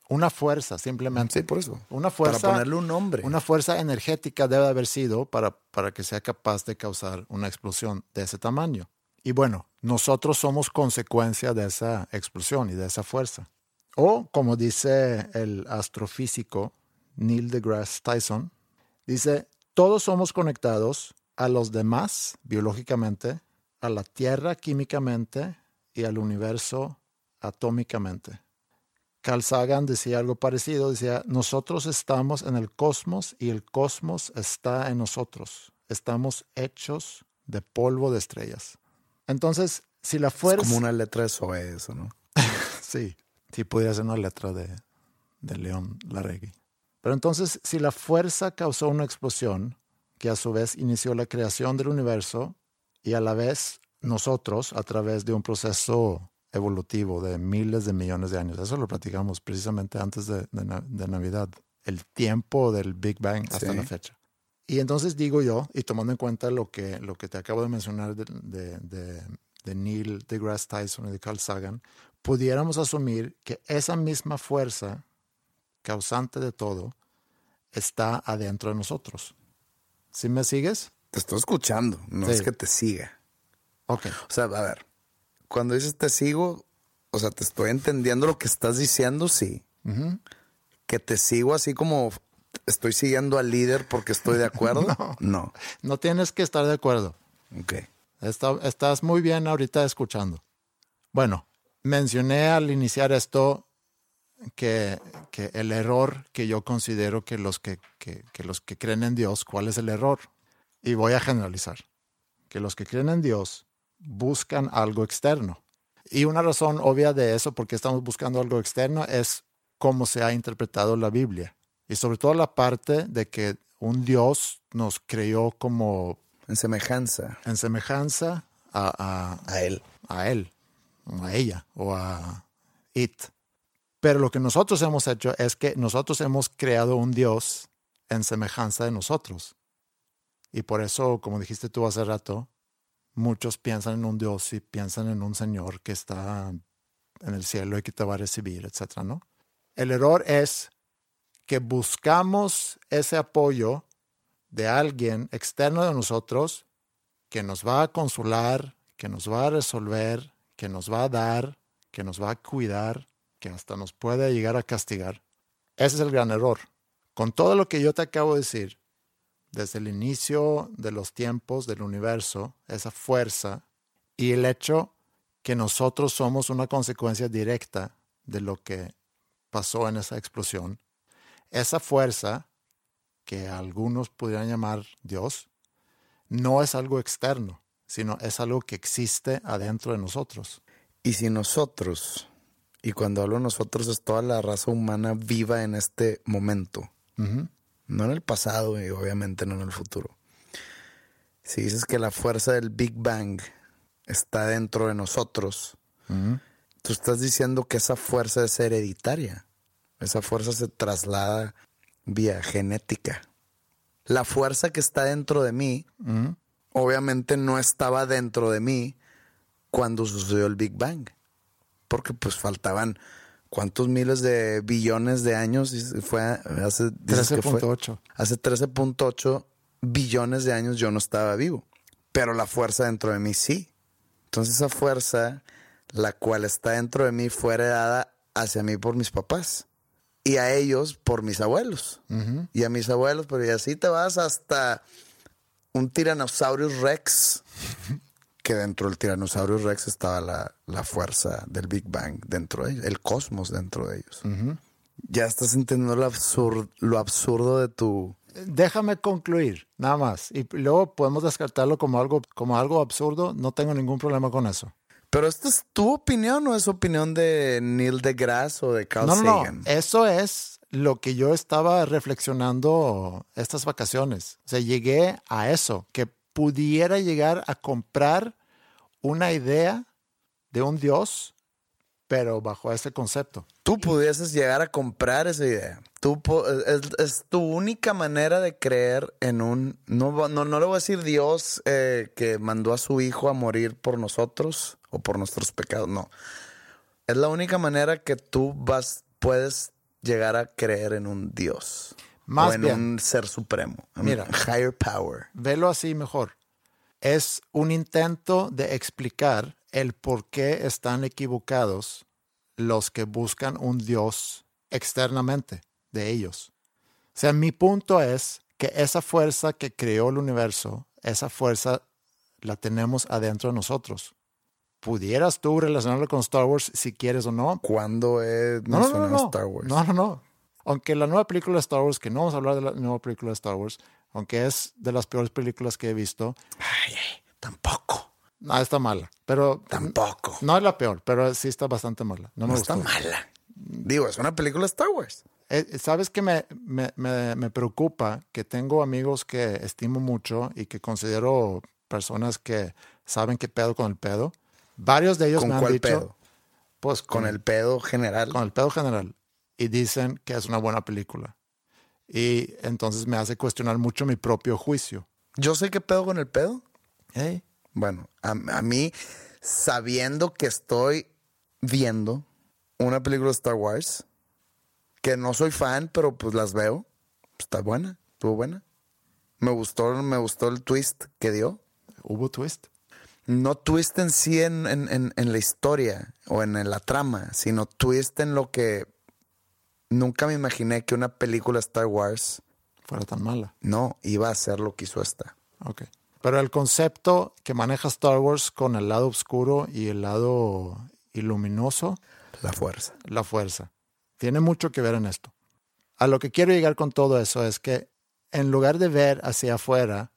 Una fuerza, simplemente. Sí, por eso. Una fuerza. Para ponerle un nombre. Una fuerza energética debe haber sido para, para que sea capaz de causar una explosión de ese tamaño. Y bueno, nosotros somos consecuencia de esa explosión y de esa fuerza. O, como dice el astrofísico Neil deGrasse Tyson, dice, todos somos conectados a los demás biológicamente, a la Tierra químicamente y al universo atómicamente. Carl Sagan decía algo parecido, decía, nosotros estamos en el cosmos y el cosmos está en nosotros. Estamos hechos de polvo de estrellas. Entonces, si la Es fuerza... como una letra de Zoid, eso, ¿no? Sí, sí pudiera ser una letra de, de León Larregui. Pero entonces, si la fuerza causó una explosión, que a su vez inició la creación del universo, y a la vez nosotros, a través de un proceso evolutivo de miles de millones de años, eso lo platicamos precisamente antes de, de de Navidad, el tiempo del Big Bang hasta Sí. la fecha. Y entonces digo yo, y tomando en cuenta lo que, lo que te acabo de mencionar de, de, de, de Neil deGrasse Tyson y de Carl Sagan, pudiéramos asumir que esa misma fuerza causante de todo está adentro de nosotros. ¿Sí me sigues? Te estoy escuchando, no Sí. es que te siga. Ok. O sea, a ver, cuando dices te sigo, o sea, te estoy entendiendo lo que estás diciendo, sí. Que te sigo así como estoy siguiendo al líder porque estoy de acuerdo. no. No tienes que estar de acuerdo. Ok. Está- estás muy bien ahorita escuchando. Bueno, mencioné al iniciar esto que, que el error que yo considero que los que, que- que los que creen en Dios, ¿cuál es el error? Y voy a generalizar. Que los que creen en Dios buscan algo externo. Y una razón obvia de eso, porque estamos buscando algo externo, es cómo se ha interpretado la Biblia. Y sobre todo la parte de que un Dios nos creó como En semejanza en semejanza a, a- a él. a él, a ella, o a it. Pero lo que nosotros hemos hecho es que nosotros hemos creado un Dios en semejanza de nosotros. Y por eso, como dijiste tú hace rato, muchos piensan en un Dios y piensan en un Señor que está en el cielo y que te va a recibir, etc. ¿no? El error es que buscamos ese apoyo de alguien externo de nosotros que nos va a consolar, que nos va a resolver, que nos va a dar, que nos va a cuidar, que hasta nos puede llegar a castigar. Ese es el gran error. Con todo lo que yo te acabo de decir, desde el inicio de los tiempos del universo, esa fuerza y el hecho que nosotros somos una consecuencia directa de lo que pasó en esa explosión, esa fuerza que algunos pudieran llamar Dios, no es algo externo, sino es algo que existe adentro de nosotros. Y si nosotros, y cuando hablo nosotros es toda la raza humana viva en este momento, no en el pasado y obviamente no en el futuro. Si dices que la fuerza del Big Bang está dentro de nosotros, tú estás diciendo que esa fuerza es hereditaria. Esa fuerza se traslada vía genética. La fuerza que está dentro de mí, obviamente no estaba dentro de mí cuando sucedió el Big Bang. Porque pues faltaban ¿Cuántos miles de billones de años? Fue hace... dices que fue- 13.8. Hace 13.8 billones de años yo no estaba vivo. Pero la fuerza dentro de mí sí. Entonces esa fuerza, la cual está dentro de mí, fue heredada hacia mí por mis papás. Y a ellos por mis abuelos. Y a mis abuelos, pero y así te vas hasta un Tyrannosaurus Rex. Que dentro del Tyrannosaurus Rex estaba la, la fuerza del Big Bang dentro de ellos, el cosmos dentro de ellos. Ya estás entendiendo lo, absur- lo absurdo de tu... Déjame concluir, nada más. Y luego podemos descartarlo como algo, como algo absurdo. No tengo ningún problema con eso. Pero ¿esta es tu opinión o es opinión de Neil deGrasse o de Carl No, no, no. Sagan? Eso es lo que yo estaba reflexionando estas vacaciones. O sea, llegué a eso, que pudiera llegar a comprar una idea de un Dios, pero bajo ese concepto. Tú pudieses llegar a comprar esa idea. Tú es, es tu única manera de creer en un... No, no, no le voy a decir Dios eh, que mandó a su hijo a morir por nosotros o por nuestros pecados. No. Es la única manera que tú vas, puedes llegar a creer en un Dios. Más o en bien. un ser supremo. Mira. higher power. Velo así mejor. Es un intento de explicar el por qué están equivocados los que buscan un Dios externamente de ellos. O sea, mi punto es que esa fuerza que creó el universo, esa fuerza la tenemos adentro de nosotros. Pudieras tú relacionarlo con Star Wars si quieres o no. Cuando he No, no, no. Star Wars. No, no, no. Aunque la nueva película de Star Wars, que no vamos a hablar de la nueva película de Star Wars, aunque es de las peores películas que he visto, Tampoco. no está mala. Pero Tampoco. no es la peor, pero sí está bastante mala. No, No, me está gustó. mala. Digo, es una película Star Wars. Eh, ¿Sabes qué me, me, me, me preocupa? Que tengo amigos que estimo mucho y que considero personas que saben qué pedo con el pedo. Varios de ellos ¿Con me han cuál dicho, pedo? pues Con el pedo general. con el pedo general y dicen que es una buena película. Y entonces me hace cuestionar mucho mi propio juicio. Yo sé qué pedo con el pedo. Hey, Bueno, a, a mí, sabiendo que estoy viendo una película de Star Wars, que no soy fan, pero pues las veo, está buena, estuvo buena. Me gustó, me gustó el twist que dio. hubo twist. No twist en sí en, en- en- en la historia o en, la trama, sino twist en lo que nunca me imaginé que una película Star Wars Fuera tan mala. no iba a ser lo que hizo esta. Ok. Pero el concepto que maneja Star Wars con el lado oscuro y el lado iluminoso, La fuerza. la fuerza, tiene mucho que ver en esto. A lo que quiero llegar con todo eso es que en lugar de ver hacia afuera,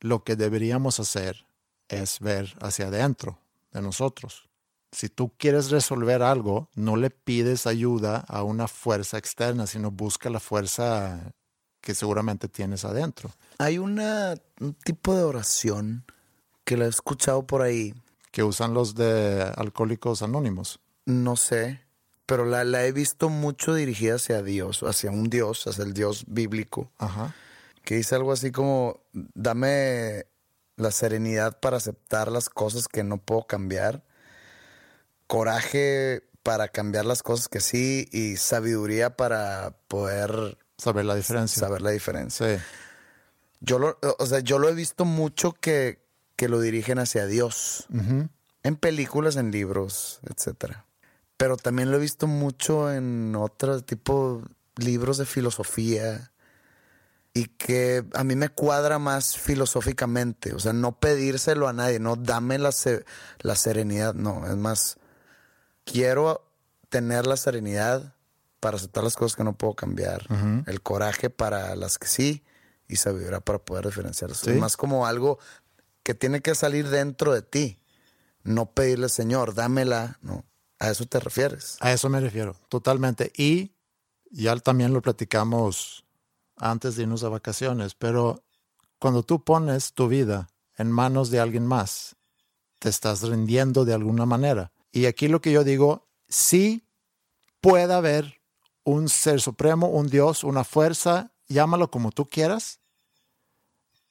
lo que deberíamos hacer es ver hacia adentro de nosotros. Si tú quieres resolver algo, no le pides ayuda a una fuerza externa, sino busca la fuerza que seguramente tienes adentro. Hay una, un tipo de oración que la he escuchado por ahí, que usan los de Alcohólicos Anónimos. no sé, pero la, la he visto mucho dirigida hacia Dios, hacia un Dios, hacia el Dios bíblico, Ajá. que dice algo así como, dame la serenidad para aceptar las cosas que no puedo cambiar, coraje para cambiar las cosas que sí y sabiduría para poder Saber la diferencia. saber la diferencia. Sí. Yo lo, o sea, yo lo he visto mucho que, que lo dirigen hacia Dios. En películas, en libros, etcétera. Pero también lo he visto mucho en otro tipo libros de filosofía. Y que a mí me cuadra más filosóficamente. O sea, no pedírselo a nadie, no dame la, la serenidad. No, es más, quiero tener la serenidad para aceptar las cosas que no puedo cambiar. El coraje para las que sí y sabiduría para poder diferenciarlas. Sí. Es más como algo que tiene que salir dentro de ti. No pedirle, Señor, dámela. No, a eso te refieres. A eso me refiero, totalmente. Y ya también lo platicamos antes de irnos a vacaciones, pero cuando tú pones tu vida en manos de alguien más, te estás rindiendo de alguna manera. Y aquí lo que yo digo, sí puede haber un ser supremo, un Dios, una fuerza, llámalo como tú quieras,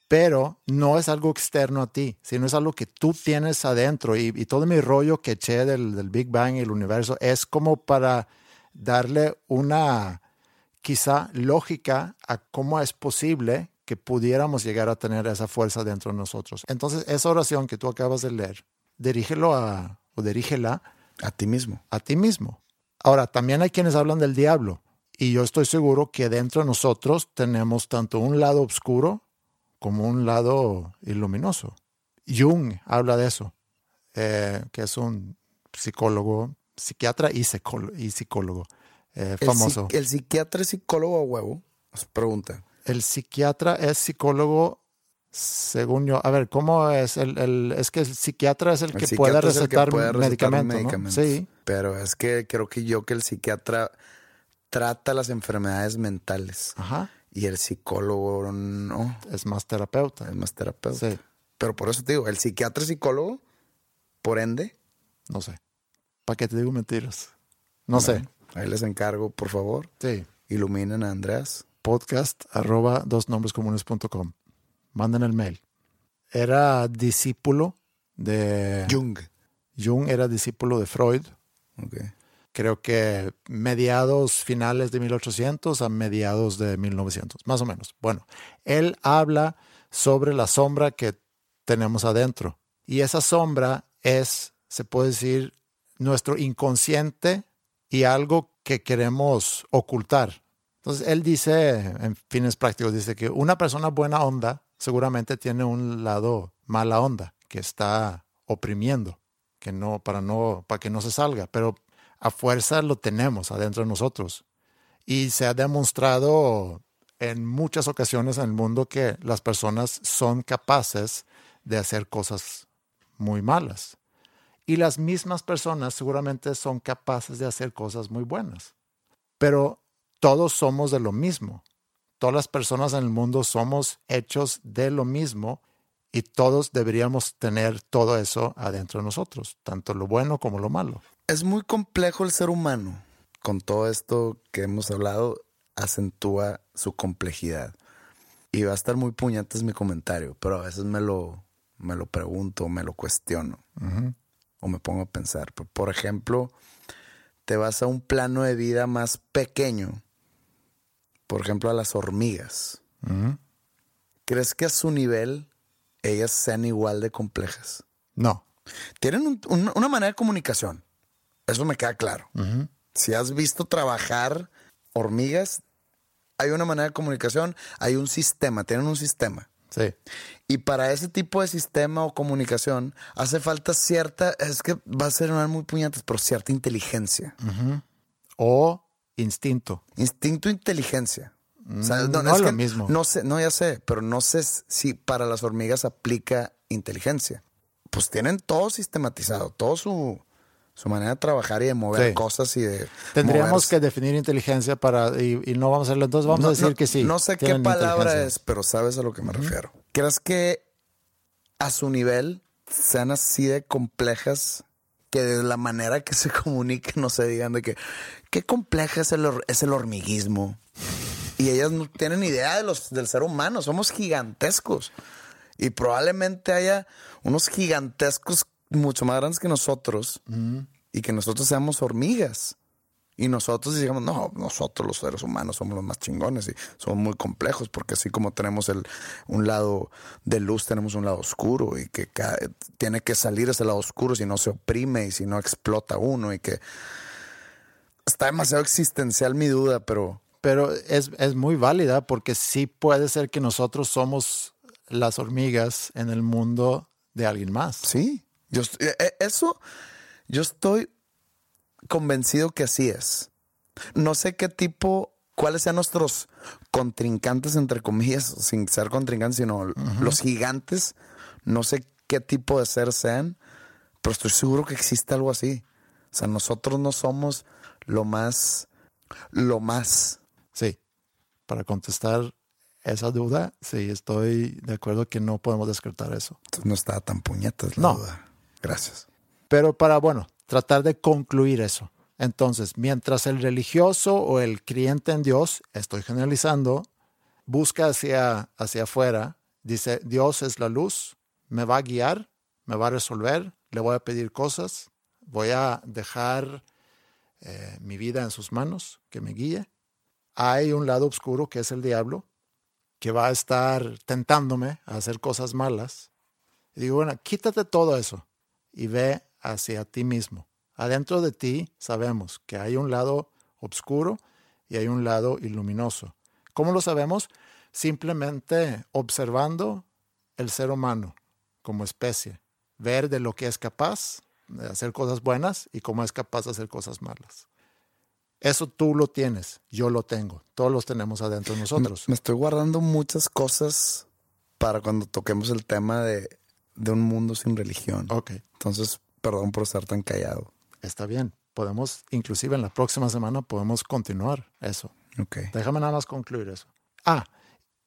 pero no es algo externo a ti, sino es algo que tú tienes adentro. Y, todo mi rollo que eché del, del Big Bang y el universo es como para darle una quizá lógica a cómo es posible que pudiéramos llegar a tener esa fuerza dentro de nosotros. Entonces, esa oración que tú acabas de leer, dirígelo a, o dirígela A ti mismo. a ti mismo. Ahora, también hay quienes hablan del diablo, y yo estoy seguro que dentro de nosotros tenemos tanto un lado oscuro como un lado iluminoso. Jung habla de eso, eh, que es un psicólogo, psiquiatra y, psicólogo, y psicólogo eh, famoso. El, psiquiatra es psicólogo a huevo. Nos pregunta. El psiquiatra es psicólogo, según yo. A ver, ¿cómo es? El, el- es que el psiquiatra es el, El que puede que recetar puede recetar medicamentos. Sí, Pero es que creo que yo que el psiquiatra trata las enfermedades mentales. ajá. Y el psicólogo no, Es más terapeuta. es más terapeuta. Sí, Pero por eso te digo, el psiquiatra es psicólogo, por ende, no sé. ¿Para qué te digo mentiras? No sé. ahí les encargo, por favor, Sí. iluminen a Andreas. podcast arroba dosnombrescomunes.com. Manden el mail. Era discípulo de Jung. Jung, era discípulo de Freud. Creo que mediados finales de 1800 a mediados de 1900, más o menos. Bueno, él habla sobre la sombra que tenemos adentro. Y esa sombra es, se puede decir, nuestro inconsciente y algo que queremos ocultar. Entonces, él dice, en fines prácticos, dice que una persona buena onda seguramente tiene un lado mala onda que está oprimiendo, que no, para no, para que no se salga, pero a fuerza lo tenemos adentro de nosotros. Y se ha demostrado en muchas ocasiones en el mundo que las personas son capaces de hacer cosas muy malas. Y las mismas personas seguramente son capaces de hacer cosas muy buenas. Pero todos somos de lo mismo. Todas las personas en el mundo somos hechos de lo mismo y todos deberíamos tener todo eso adentro de nosotros, tanto lo bueno como lo malo. Es muy complejo el ser humano. Con todo esto que hemos hablado, acentúa su complejidad. Y va a estar muy puñantes mi comentario, pero a veces me lo, me lo pregunto, me lo cuestiono. O me pongo a pensar. Por ejemplo, te vas a un plano de vida más pequeño. Por ejemplo, a las hormigas. ¿Crees que a su nivel ellas sean igual de complejas? No, Tienen un- un- una manera de comunicación. Eso me queda claro. Si has visto trabajar hormigas, hay una manera de comunicación, hay un sistema, tienen un sistema. sí, Y para ese tipo de sistema o comunicación hace falta cierta, es que va a ser muy puñetas, pero cierta inteligencia. o instinto. Instinto e inteligencia. O sea, Mm, no es lo que mismo. No sé, no ya sé, pero no sé si para las hormigas aplica inteligencia. Pues tienen todo sistematizado, todo su, su manera de trabajar y de mover Sí. cosas y de. Tendríamos moverse. que definir inteligencia para y, y no vamos a hacerlo. Entonces vamos No- a decir no- que sí. No sé qué palabra es, pero sabes a lo que me refiero. ¿Crees que a su nivel sean así de complejas que de la manera que se comuniquen no se digan de que qué compleja es el, es el hormiguismo? Y ellas no tienen idea de los, del ser humano, somos gigantescos. Y probablemente haya unos gigantescos mucho más grandes que nosotros y que nosotros seamos hormigas. Y nosotros digamos, no, nosotros los seres humanos somos los más chingones y somos muy complejos porque así como tenemos el, un lado de luz, tenemos un lado oscuro y que tiene que salir ese lado oscuro si no se oprime y si no explota uno y que está demasiado existencial mi duda, pero Pero es, es muy válida porque sí puede ser que nosotros somos las hormigas en el mundo de alguien más. sí, yo, eh, eh, eso yo estoy convencido que así es. No sé qué tipo, cuáles sean nuestros contrincantes, entre comillas, sin ser contrincantes, sino los gigantes. No sé qué tipo de ser sean, pero estoy seguro que existe algo así. O sea, nosotros no somos lo más, lo más. Sí. Para contestar esa duda, sí, estoy de acuerdo que no podemos descartar eso. Entonces no estaba tan puñetas la No. duda. Gracias. Pero para, bueno, tratar de concluir eso. Entonces, mientras el religioso o el creyente en Dios, estoy generalizando, busca hacia, hacia afuera, dice, Dios es la luz, me va a guiar, me va a resolver, le voy a pedir cosas, voy a dejar eh, mi vida en sus manos, que me guíe. Hay un lado oscuro que es el diablo, que va a estar tentándome a hacer cosas malas. Y digo, bueno, quítate todo eso y ve hacia ti mismo. Adentro de ti sabemos que hay un lado oscuro y hay un lado iluminoso. ¿Cómo lo sabemos? Simplemente observando el ser humano como especie, ver de lo que es capaz de hacer cosas buenas y cómo es capaz de hacer cosas malas. Eso tú lo tienes, yo lo tengo, todos los tenemos adentro de nosotros. Me, me estoy guardando muchas cosas para cuando toquemos el tema de, de un mundo sin religión. Ok, Entonces, perdón por estar tan callado. está bien. Podemos, inclusive en la próxima semana, podemos continuar eso. Ok. Déjame nada más concluir eso. Ah,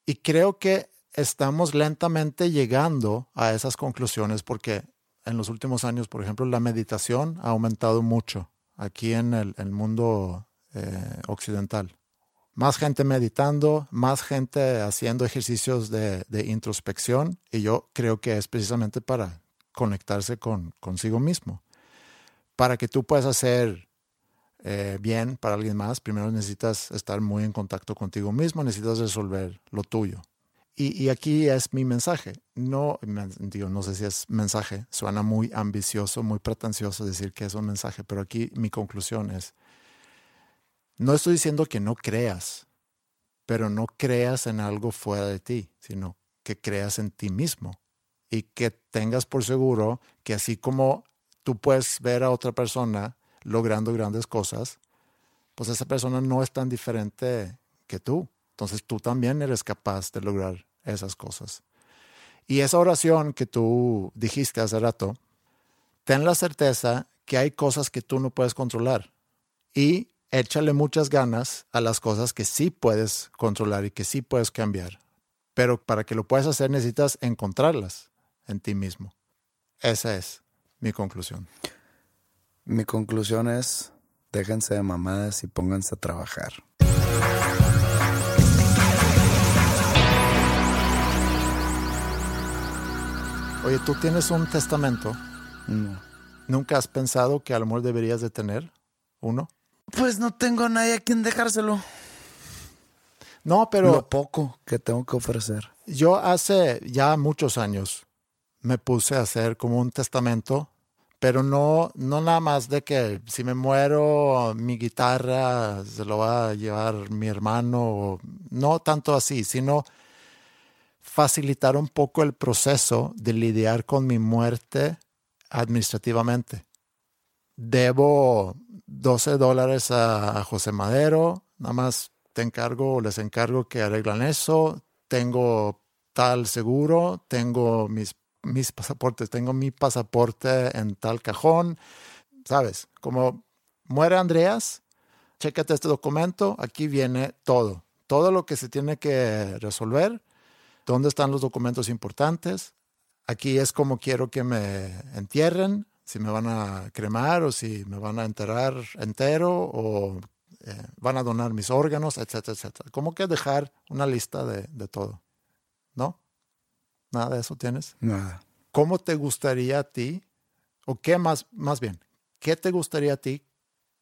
y creo que estamos lentamente llegando a esas conclusiones porque en los últimos años, por ejemplo, la meditación ha aumentado mucho aquí en el, el mundo eh, occidental. Más gente meditando, más gente haciendo ejercicios de, de introspección y yo creo que es precisamente para conectarse con consigo mismo. Para que tú puedas hacer eh, bien para alguien más, primero necesitas estar muy en contacto contigo mismo, necesitas resolver lo tuyo. Y, y aquí es mi mensaje. No, digo, no sé si es mensaje, suena muy ambicioso, muy pretencioso decir que es un mensaje, pero aquí mi conclusión es, no estoy diciendo que no creas, pero no creas en algo fuera de ti, sino que creas en ti mismo y que tengas por seguro que así como tú puedes ver a otra persona logrando grandes cosas, pues esa persona no es tan diferente que tú. Entonces tú también eres capaz de lograr esas cosas. Y esa oración que tú dijiste hace rato, ten la certeza que hay cosas que tú no puedes controlar y échale muchas ganas a las cosas que sí puedes controlar y que sí puedes cambiar. Pero para que lo puedas hacer necesitas encontrarlas en ti mismo. Esa es mi conclusión. Mi conclusión es, déjense de mamadas y pónganse a trabajar. Oye, tú tienes un testamento. No. ¿Nunca has pensado que a lo mejor deberías de tener uno? Pues no tengo a nadie a quien dejárselo. No, pero Lo poco que tengo que ofrecer. yo hace ya muchos años me puse a hacer como un testamento, pero no, no nada más de que si me muero mi guitarra se lo va a llevar mi hermano, no tanto así, sino facilitar un poco el proceso de lidiar con mi muerte administrativamente. Debo 12 dólares a, a José Madero, nada más te encargo, les encargo que arreglan eso, tengo tal seguro, tengo mis, mis pasaportes, tengo mi pasaporte en tal cajón, ¿sabes? Como muere Andreas, chécate este documento, aquí viene todo, todo lo que se tiene que resolver, dónde están los documentos importantes, aquí es como quiero que me entierren, si me van a cremar o si me van a enterrar entero o eh, van a donar mis órganos, etcétera, etcétera. Como que dejar una lista de, de todo, ¿no? Nada de eso tienes. Nada. ¿Cómo te gustaría a ti, o qué más, más bien, qué te gustaría a ti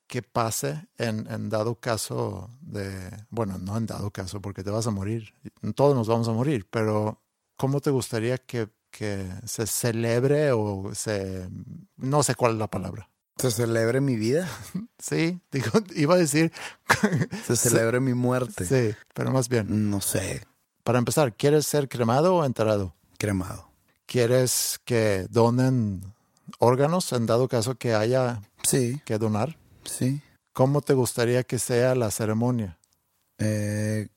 que pase en, en dado caso de, bueno, no en dado caso porque te vas a morir, todos nos vamos a morir, pero ¿cómo te gustaría que, que se celebre o se, no sé cuál es la palabra? Se celebre mi vida. Sí, digo, iba a decir, Se celebre mi muerte. sí, pero más bien, No sé. para empezar, ¿quieres ser cremado o enterrado? Cremado. ¿Quieres que donen órganos en dado caso que haya Sí, que donar? sí. ¿Cómo te gustaría que sea la ceremonia? Eh,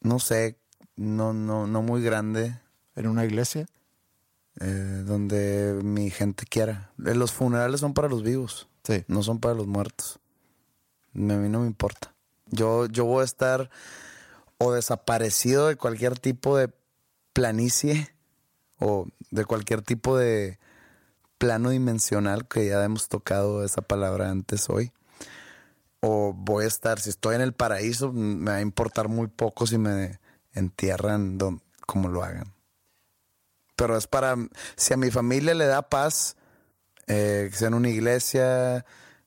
no sé. No, no, no muy grande. ¿En una iglesia? eh, donde mi gente quiera. Eh, Los funerales son para los vivos. Sí. no son para los muertos. A mí no me importa. Yo, yo voy a estar o desaparecido de cualquier tipo de planicie o de cualquier tipo de plano dimensional que ya hemos tocado esa palabra antes hoy. O voy a estar, si estoy en el paraíso, me va a importar muy poco si me entierran como lo hagan. Pero es para, si a mi familia le da paz, eh, que sea en una iglesia,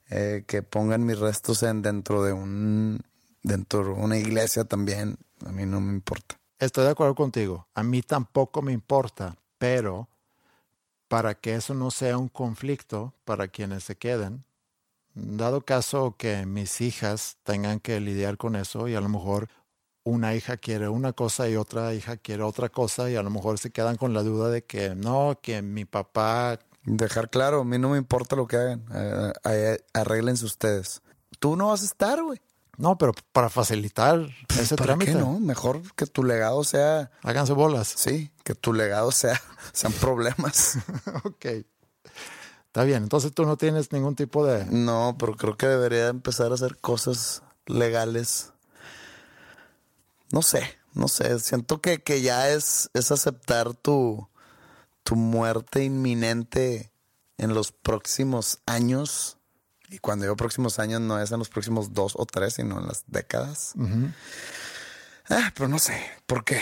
eh, que pongan mis restos en dentro de un dentro de una iglesia también, a mí no me importa. Estoy de acuerdo contigo. A mí tampoco me importa, pero para que eso no sea un conflicto para quienes se queden, dado caso que mis hijas tengan que lidiar con eso y a lo mejor una hija quiere una cosa y otra hija quiere otra cosa y a lo mejor se quedan con la duda de que no, que mi papá... Dejar claro, a mí no me importa lo que hagan, arréglense ustedes. Tú no vas a estar, güey. No, pero para facilitar ese ¿Para trámite. qué no? Mejor que tu legado sea, Háganse bolas. sí, que tu legado sea, sean problemas. ok. Está bien, entonces tú no tienes ningún tipo de... No, pero creo que debería empezar a hacer cosas legales. No sé, no sé. Siento que, que ya es, es aceptar tu, tu muerte inminente en los próximos años. Y cuando digo próximos años, no es en los próximos dos o tres, sino en las décadas. Ah, pero no sé, ¿por qué?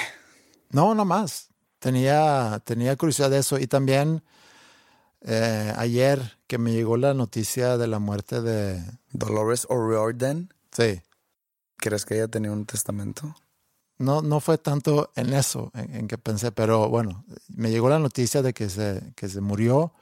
No, no más. Tenía, tenía curiosidad de eso. Y también eh, ayer que me llegó la noticia de la muerte de... Dolores O'Riordan, Sí, ¿crees que ella tenía un testamento? no, no fue tanto en eso en, en que pensé, pero bueno, me llegó la noticia de que se, que se murió,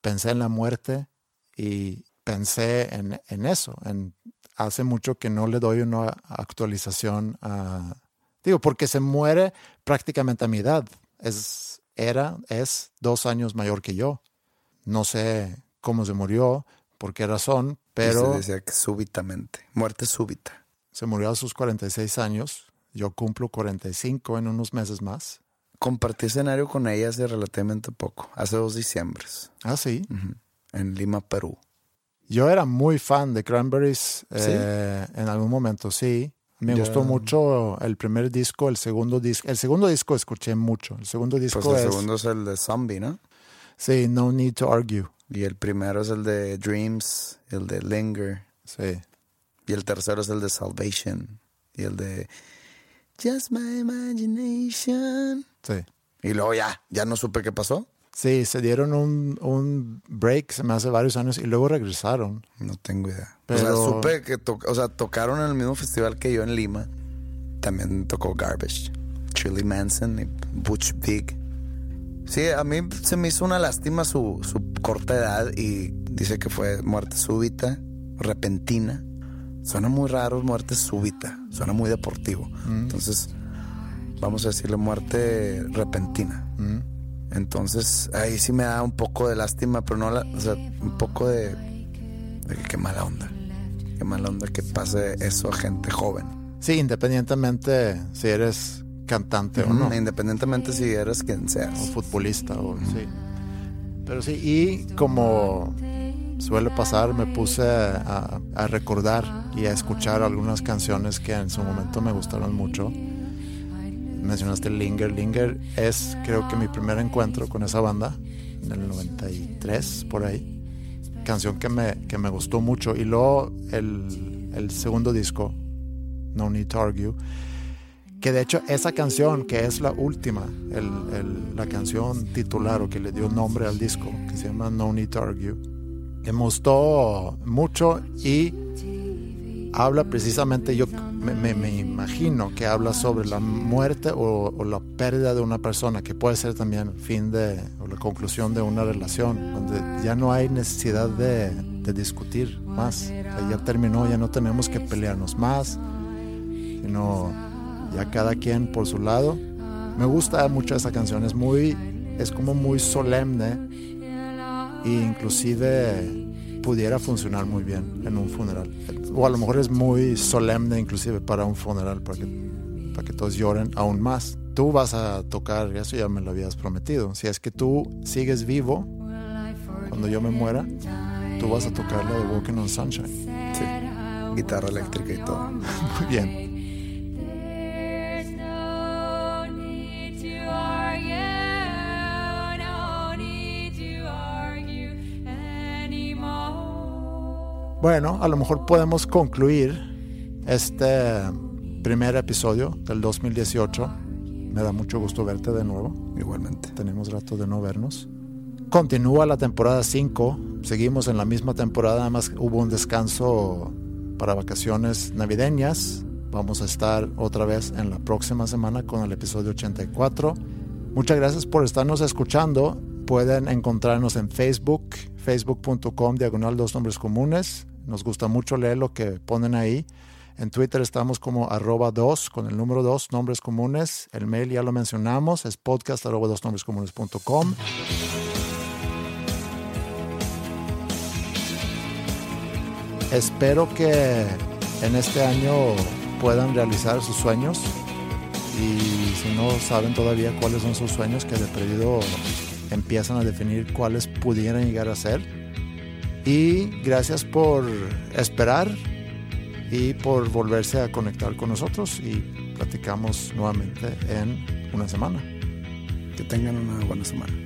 pensé en la muerte y pensé en, en eso. En, hace mucho que no le doy una actualización a... Digo, porque se muere prácticamente a mi edad. Es, era, es dos años mayor que yo. No sé cómo se murió, por qué razón, pero... Se decía que súbitamente, muerte súbita. Se murió a sus 46 años. Yo cumplo 45 en unos meses más. Compartí escenario con ella hace relativamente poco, hace dos diciembres, Ah, sí. en Lima, Perú. Yo era muy fan de Cranberries eh, en algún momento, sí. Me Ya. gustó mucho el primer disco, el segundo disco. El segundo disco escuché mucho. El segundo disco Pues el es. segundo es el de Zombie, ¿no? Sí, No Need to Argue. Y el primero es el de Dreams, el de Linger. Sí. Y el tercero es el de Salvation. Y el de Just My Imagination. Sí. Y luego ya, ya no supe qué pasó. Sí, se dieron un, un break, se me hace varios años, y luego regresaron. No tengo idea. O Pero- sea, supe que to- o sea, tocaron en el mismo festival que yo en Lima. También tocó Garbage, Chili Manson y Butch Vig. Sí, a mí se me hizo una lástima su, su corta edad y dice que fue muerte súbita, repentina. Suena muy raro muerte súbita, suena muy deportivo. Entonces, vamos a decirle muerte repentina. Entonces, ahí sí me da un poco de lástima, pero no, la, o sea, un poco de, de que qué mala onda. Qué mala onda que pase eso a gente joven. Sí, independientemente si eres cantante o no. Independientemente si eres quien o seas. futbolista o sí. Pero sí, y como suele pasar, me puse a, a recordar y a escuchar algunas canciones que en su momento me gustaron mucho. Mencionaste Linger. Linger es creo que mi primer encuentro con esa banda, en el 93, por ahí. Canción que me, que me gustó mucho. Y luego el, el segundo disco, No Need to Argue, que de hecho esa canción, que es la última, el- la canción titular o que le dio nombre al disco, que se llama No Need to Argue, me gustó mucho y habla precisamente, yo me, me- me imagino que habla sobre la muerte o, o la pérdida de una persona, que puede ser también fin de, o la conclusión de una relación, donde ya no hay necesidad de, de discutir más, O sea, ya terminó, ya no tenemos que pelearnos más, sino ya cada quien por su lado. Me gusta mucho esa canción, es muy, es como muy solemne e inclusive pudiera funcionar muy bien en un funeral. O a lo mejor es muy solemne inclusive para un funeral, para que, para que todos lloren aún más. Tú vas a tocar, eso ya me lo habías prometido. Si es que tú sigues vivo, cuando yo me muera, tú vas a tocar la de Walking on Sunshine. Sí. Guitarra eléctrica y todo. Muy bien. Bueno, a lo mejor podemos concluir este primer episodio del 2018. Me da mucho gusto verte de nuevo. Igualmente. Tenemos rato de no vernos. Continúa la temporada 5, seguimos en la misma temporada, además hubo un descanso para vacaciones navideñas. Vamos a estar otra vez en la próxima semana con el episodio 84. Muchas gracias por estarnos escuchando. Pueden encontrarnos en Facebook, facebook.com diagonal dos nombres comunes. Nos gusta mucho leer lo que ponen ahí. En Twitter estamos como arroba dos con el número dos nombres comunes. El mail ya lo mencionamos, es podcast arroba. Espero que en este año puedan realizar sus sueños y si no saben todavía cuáles son sus sueños, que de perdido empiezan a definir cuáles pudieran llegar a ser. Y gracias por esperar y por volverse a conectar con nosotros y platicamos nuevamente en una semana. Que tengan una buena semana.